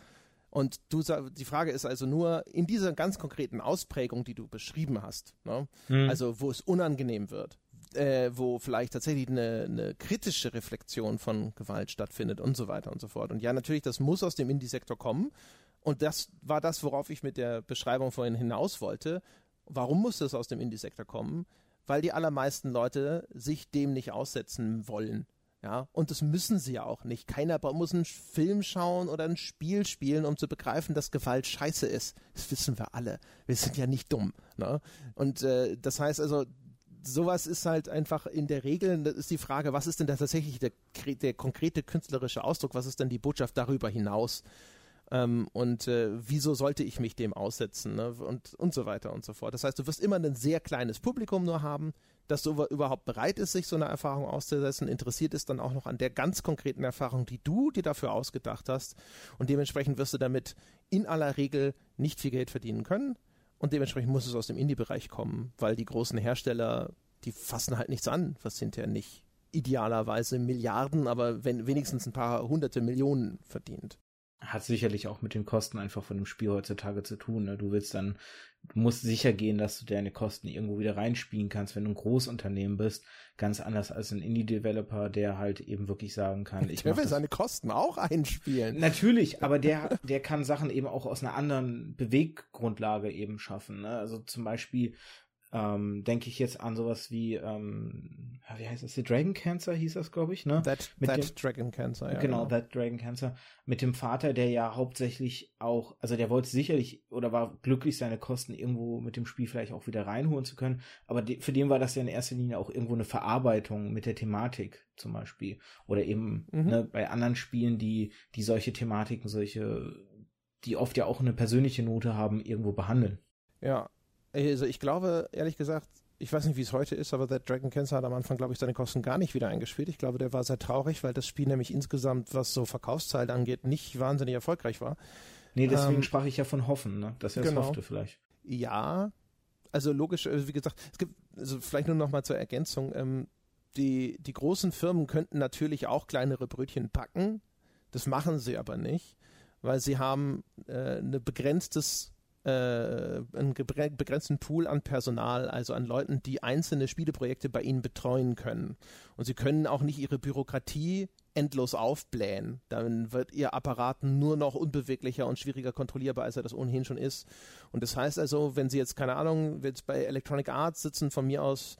[SPEAKER 2] Und du die Frage ist also nur in dieser ganz konkreten Ausprägung, die du beschrieben hast, ne? mhm. also wo es unangenehm wird, äh, wo vielleicht tatsächlich eine, eine, kritische Reflexion von Gewalt stattfindet und so weiter und so fort. Und ja, natürlich, das muss aus dem Indie-Sektor kommen. Und das war das, worauf ich mit der Beschreibung vorhin hinaus wollte. Warum muss das aus dem Indie-Sektor kommen? Weil die allermeisten Leute sich dem nicht aussetzen wollen. Ja, und das müssen sie ja auch nicht. Keiner muss einen Film schauen oder ein Spiel spielen, um zu begreifen, dass Gewalt scheiße ist. Das wissen wir alle. Wir sind ja nicht dumm. Ne? Und äh, das heißt also, sowas ist halt einfach in der Regel, das ist die Frage, was ist denn da tatsächlich der, der konkrete künstlerische Ausdruck, was ist denn die Botschaft darüber hinaus? Ähm, und äh, wieso sollte ich mich dem aussetzen ne? und, und so weiter und so fort. Das heißt, du wirst immer ein sehr kleines Publikum nur haben, dass so überhaupt bereit ist, sich so eine Erfahrung auszusetzen, interessiert ist dann auch noch an der ganz konkreten Erfahrung, die du dir dafür ausgedacht hast. Und dementsprechend wirst du damit in aller Regel nicht viel Geld verdienen können. Und dementsprechend muss es aus dem Indie-Bereich kommen, weil die großen Hersteller, die fassen halt nichts an, was hinterher nicht idealerweise Milliarden, aber wenn wenigstens ein paar hunderte Millionen verdient
[SPEAKER 1] hat sicherlich auch mit den Kosten einfach von dem Spiel heutzutage zu tun. Ne? Du willst dann du musst sicher gehen, dass du deine Kosten irgendwo wieder reinspielen kannst, wenn du ein Großunternehmen bist. Ganz anders als ein Indie-Developer, der halt eben wirklich sagen kann,
[SPEAKER 2] ich der will seine Kosten auch einspielen.
[SPEAKER 1] Natürlich, aber der, der kann Sachen eben auch aus einer anderen Beweggrundlage eben schaffen. Ne? Also zum Beispiel ähm, denke ich jetzt an sowas wie, ähm, wie heißt das, The Dragon Cancer hieß das, glaube ich, ne?
[SPEAKER 2] That,
[SPEAKER 1] Mit
[SPEAKER 2] that
[SPEAKER 1] dem,
[SPEAKER 2] Dragon Cancer, ja.
[SPEAKER 1] Genau, genau, That Dragon Cancer. Mit dem Vater, der ja hauptsächlich auch, also der wollte sicherlich oder war glücklich, seine Kosten irgendwo mit dem Spiel vielleicht auch wieder reinholen zu können, aber de, für den war das ja in erster Linie auch irgendwo eine Verarbeitung mit der Thematik zum Beispiel. Oder eben mhm. ne, bei anderen Spielen, die, die solche Thematiken, solche, die oft ja auch eine persönliche Note haben, irgendwo behandeln.
[SPEAKER 2] Ja, also ich glaube, ehrlich gesagt, ich weiß nicht, wie es heute ist, aber der Dragon Cancer hat am Anfang, glaube ich, seine Kosten gar nicht wieder eingespielt. Ich glaube, der war sehr traurig, weil das Spiel nämlich insgesamt, was so Verkaufszahlen angeht, nicht wahnsinnig erfolgreich war.
[SPEAKER 1] Nee, deswegen ähm, sprach ich ja von Hoffen, ne? dass er es genau. hoffte vielleicht.
[SPEAKER 2] Ja, also logisch, also wie gesagt, es gibt, also vielleicht nur noch mal zur Ergänzung, ähm, die, die großen Firmen könnten natürlich auch kleinere Brötchen packen, das machen sie aber nicht, weil sie haben äh, ein begrenztes äh, einen begrenzten Pool an Personal, also an Leuten, die einzelne Spieleprojekte bei ihnen betreuen können. Und sie können auch nicht ihre Bürokratie endlos aufblähen. Dann wird ihr Apparat nur noch unbeweglicher und schwieriger kontrollierbar, als er das ohnehin schon ist. Und das heißt also, wenn Sie jetzt, keine Ahnung, jetzt bei Electronic Arts sitzen, von mir aus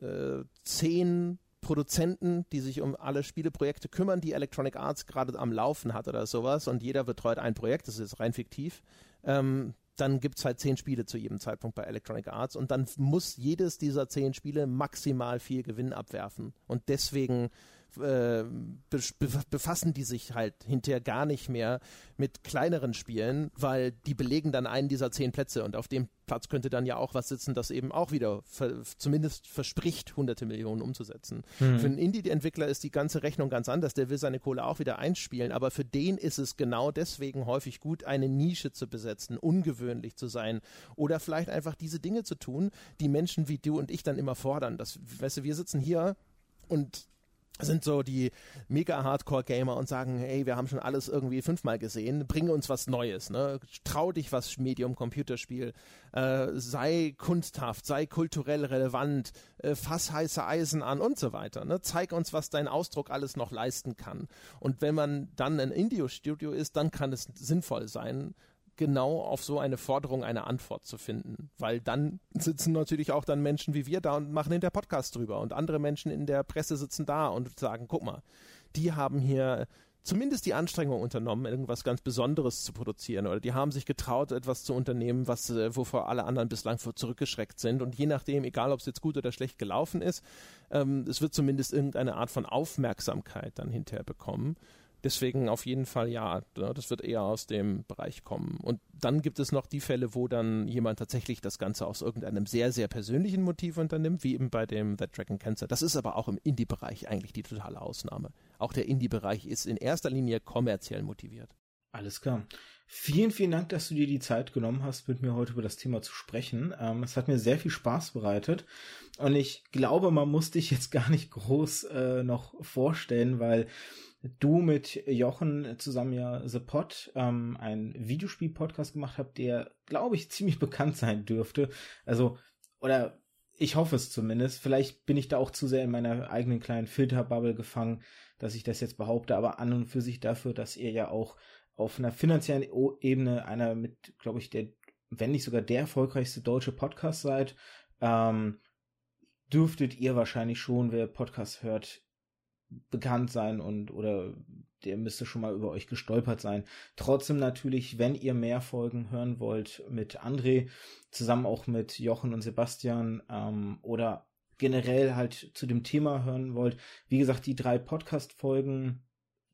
[SPEAKER 2] äh, zehn Produzenten, die sich um alle Spieleprojekte kümmern, die Electronic Arts gerade am Laufen hat oder sowas und jeder betreut ein Projekt, das ist jetzt rein fiktiv, ähm, dann gibt es halt zehn Spiele zu jedem Zeitpunkt bei Electronic Arts und dann muss jedes dieser zehn Spiele maximal viel Gewinn abwerfen. Und deswegen äh, befassen die sich halt hinterher gar nicht mehr mit kleineren Spielen, weil die belegen dann einen dieser zehn Plätze und auf dem Platz könnte dann ja auch was sitzen, das eben auch wieder ver zumindest verspricht, hunderte Millionen umzusetzen. Mhm. Für einen Indie-Entwickler ist die ganze Rechnung ganz anders, der will seine Kohle auch wieder einspielen, aber für den ist es genau deswegen häufig gut, eine Nische zu besetzen, ungewöhnlich zu sein oder vielleicht einfach diese Dinge zu tun, die Menschen wie du und ich dann immer fordern. Das, weißt du, wir sitzen hier und sind so die mega Hardcore-Gamer und sagen, hey, wir haben schon alles irgendwie fünfmal gesehen, bringe uns was Neues, ne? Trau dich was Medium Computerspiel, äh, sei kunsthaft, sei kulturell relevant, äh, fass heiße Eisen an und so weiter, ne? Zeig uns, was dein Ausdruck alles noch leisten kann. Und wenn man dann ein Indie-Studio ist, dann kann es sinnvoll sein, genau auf so eine Forderung eine Antwort zu finden. Weil dann sitzen natürlich auch dann Menschen wie wir da und machen hinter Podcast drüber. Und andere Menschen in der Presse sitzen da und sagen, guck mal, die haben hier zumindest die Anstrengung unternommen, irgendwas ganz Besonderes zu produzieren oder die haben sich getraut, etwas zu unternehmen, was äh, wovor alle anderen bislang zurückgeschreckt sind und je nachdem, egal ob es jetzt gut oder schlecht gelaufen ist, ähm, es wird zumindest irgendeine Art von Aufmerksamkeit dann hinterher bekommen. Deswegen auf jeden Fall ja, ne, das wird eher aus dem Bereich kommen. Und dann gibt es noch die Fälle, wo dann jemand tatsächlich das Ganze aus irgendeinem sehr, sehr persönlichen Motiv unternimmt, wie eben bei dem That Dragon Cancer. Das ist aber auch im Indie-Bereich eigentlich die totale Ausnahme. Auch der Indie-Bereich ist in erster Linie kommerziell motiviert.
[SPEAKER 1] Alles klar. Vielen, vielen Dank, dass du dir die Zeit genommen hast, mit mir heute über das Thema zu sprechen. Ähm, es hat mir sehr viel Spaß bereitet. Und ich glaube, man muss dich jetzt gar nicht groß äh, noch vorstellen, weil du mit Jochen zusammen ja The Pod ähm, einen Videospiel-Podcast gemacht habt, der, glaube ich, ziemlich bekannt sein dürfte. Also, oder ich hoffe es zumindest. Vielleicht bin ich da auch zu sehr in meiner eigenen kleinen Filterbubble gefangen, dass ich das jetzt behaupte, aber an und für sich dafür, dass ihr ja auch auf einer finanziellen Ebene einer mit, glaube ich, der, wenn nicht sogar der erfolgreichste deutsche Podcast seid, ähm, dürftet ihr wahrscheinlich schon, wer Podcast hört, bekannt sein und oder der müsste schon mal über euch gestolpert sein. Trotzdem natürlich, wenn ihr mehr Folgen hören wollt mit André, zusammen auch mit Jochen und Sebastian ähm, oder generell halt zu dem Thema hören wollt, wie gesagt, die drei Podcast-Folgen,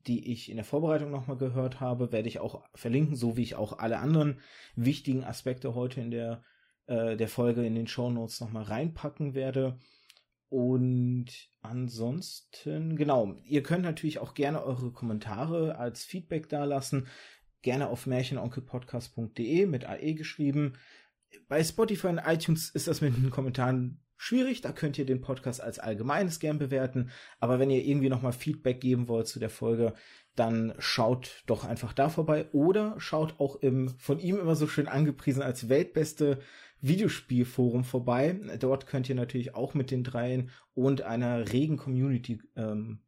[SPEAKER 1] die ich in der Vorbereitung nochmal gehört habe, werde ich auch verlinken, so wie ich auch alle anderen wichtigen Aspekte heute in der, äh, der Folge in den Show Notes nochmal reinpacken werde. Und ansonsten, genau, ihr könnt natürlich auch gerne eure Kommentare als Feedback dalassen. Gerne auf märchenonkelpodcast.de mit AE geschrieben. Bei Spotify und iTunes ist das mit den Kommentaren schwierig. Da könnt ihr den Podcast als allgemeines gern bewerten. Aber wenn ihr irgendwie nochmal Feedback geben wollt zu der Folge, dann schaut doch einfach da vorbei oder schaut auch im von ihm immer so schön angepriesen als weltbeste Videospielforum vorbei. Dort könnt ihr natürlich auch mit den dreien und einer regen Community ähm,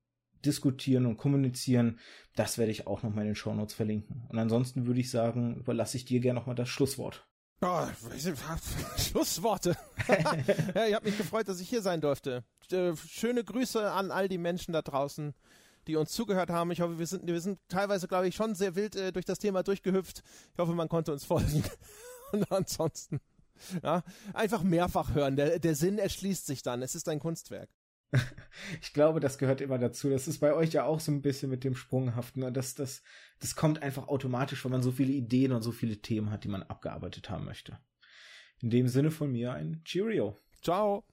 [SPEAKER 1] diskutieren und kommunizieren. Das werde ich auch noch mal in den Show Notes verlinken. Und ansonsten würde ich sagen, überlasse ich dir gerne noch mal das Schlusswort.
[SPEAKER 2] Oh, Schlussworte. ja, ich habe mich gefreut, dass ich hier sein durfte. Äh, schöne Grüße an all die Menschen da draußen, die uns zugehört haben. Ich hoffe, wir sind, wir sind teilweise, glaube ich, schon sehr wild äh, durch das Thema durchgehüpft. Ich hoffe, man konnte uns folgen. Und ansonsten ja, einfach mehrfach hören. Der, der Sinn erschließt sich dann. Es ist ein Kunstwerk.
[SPEAKER 1] Ich glaube, das gehört immer dazu. Das ist bei euch ja auch so ein bisschen mit dem Sprunghaften. Und das, das, das kommt einfach automatisch, weil man so viele Ideen und so viele Themen hat, die man abgearbeitet haben möchte. In dem Sinne von mir ein Cheerio.
[SPEAKER 2] Ciao.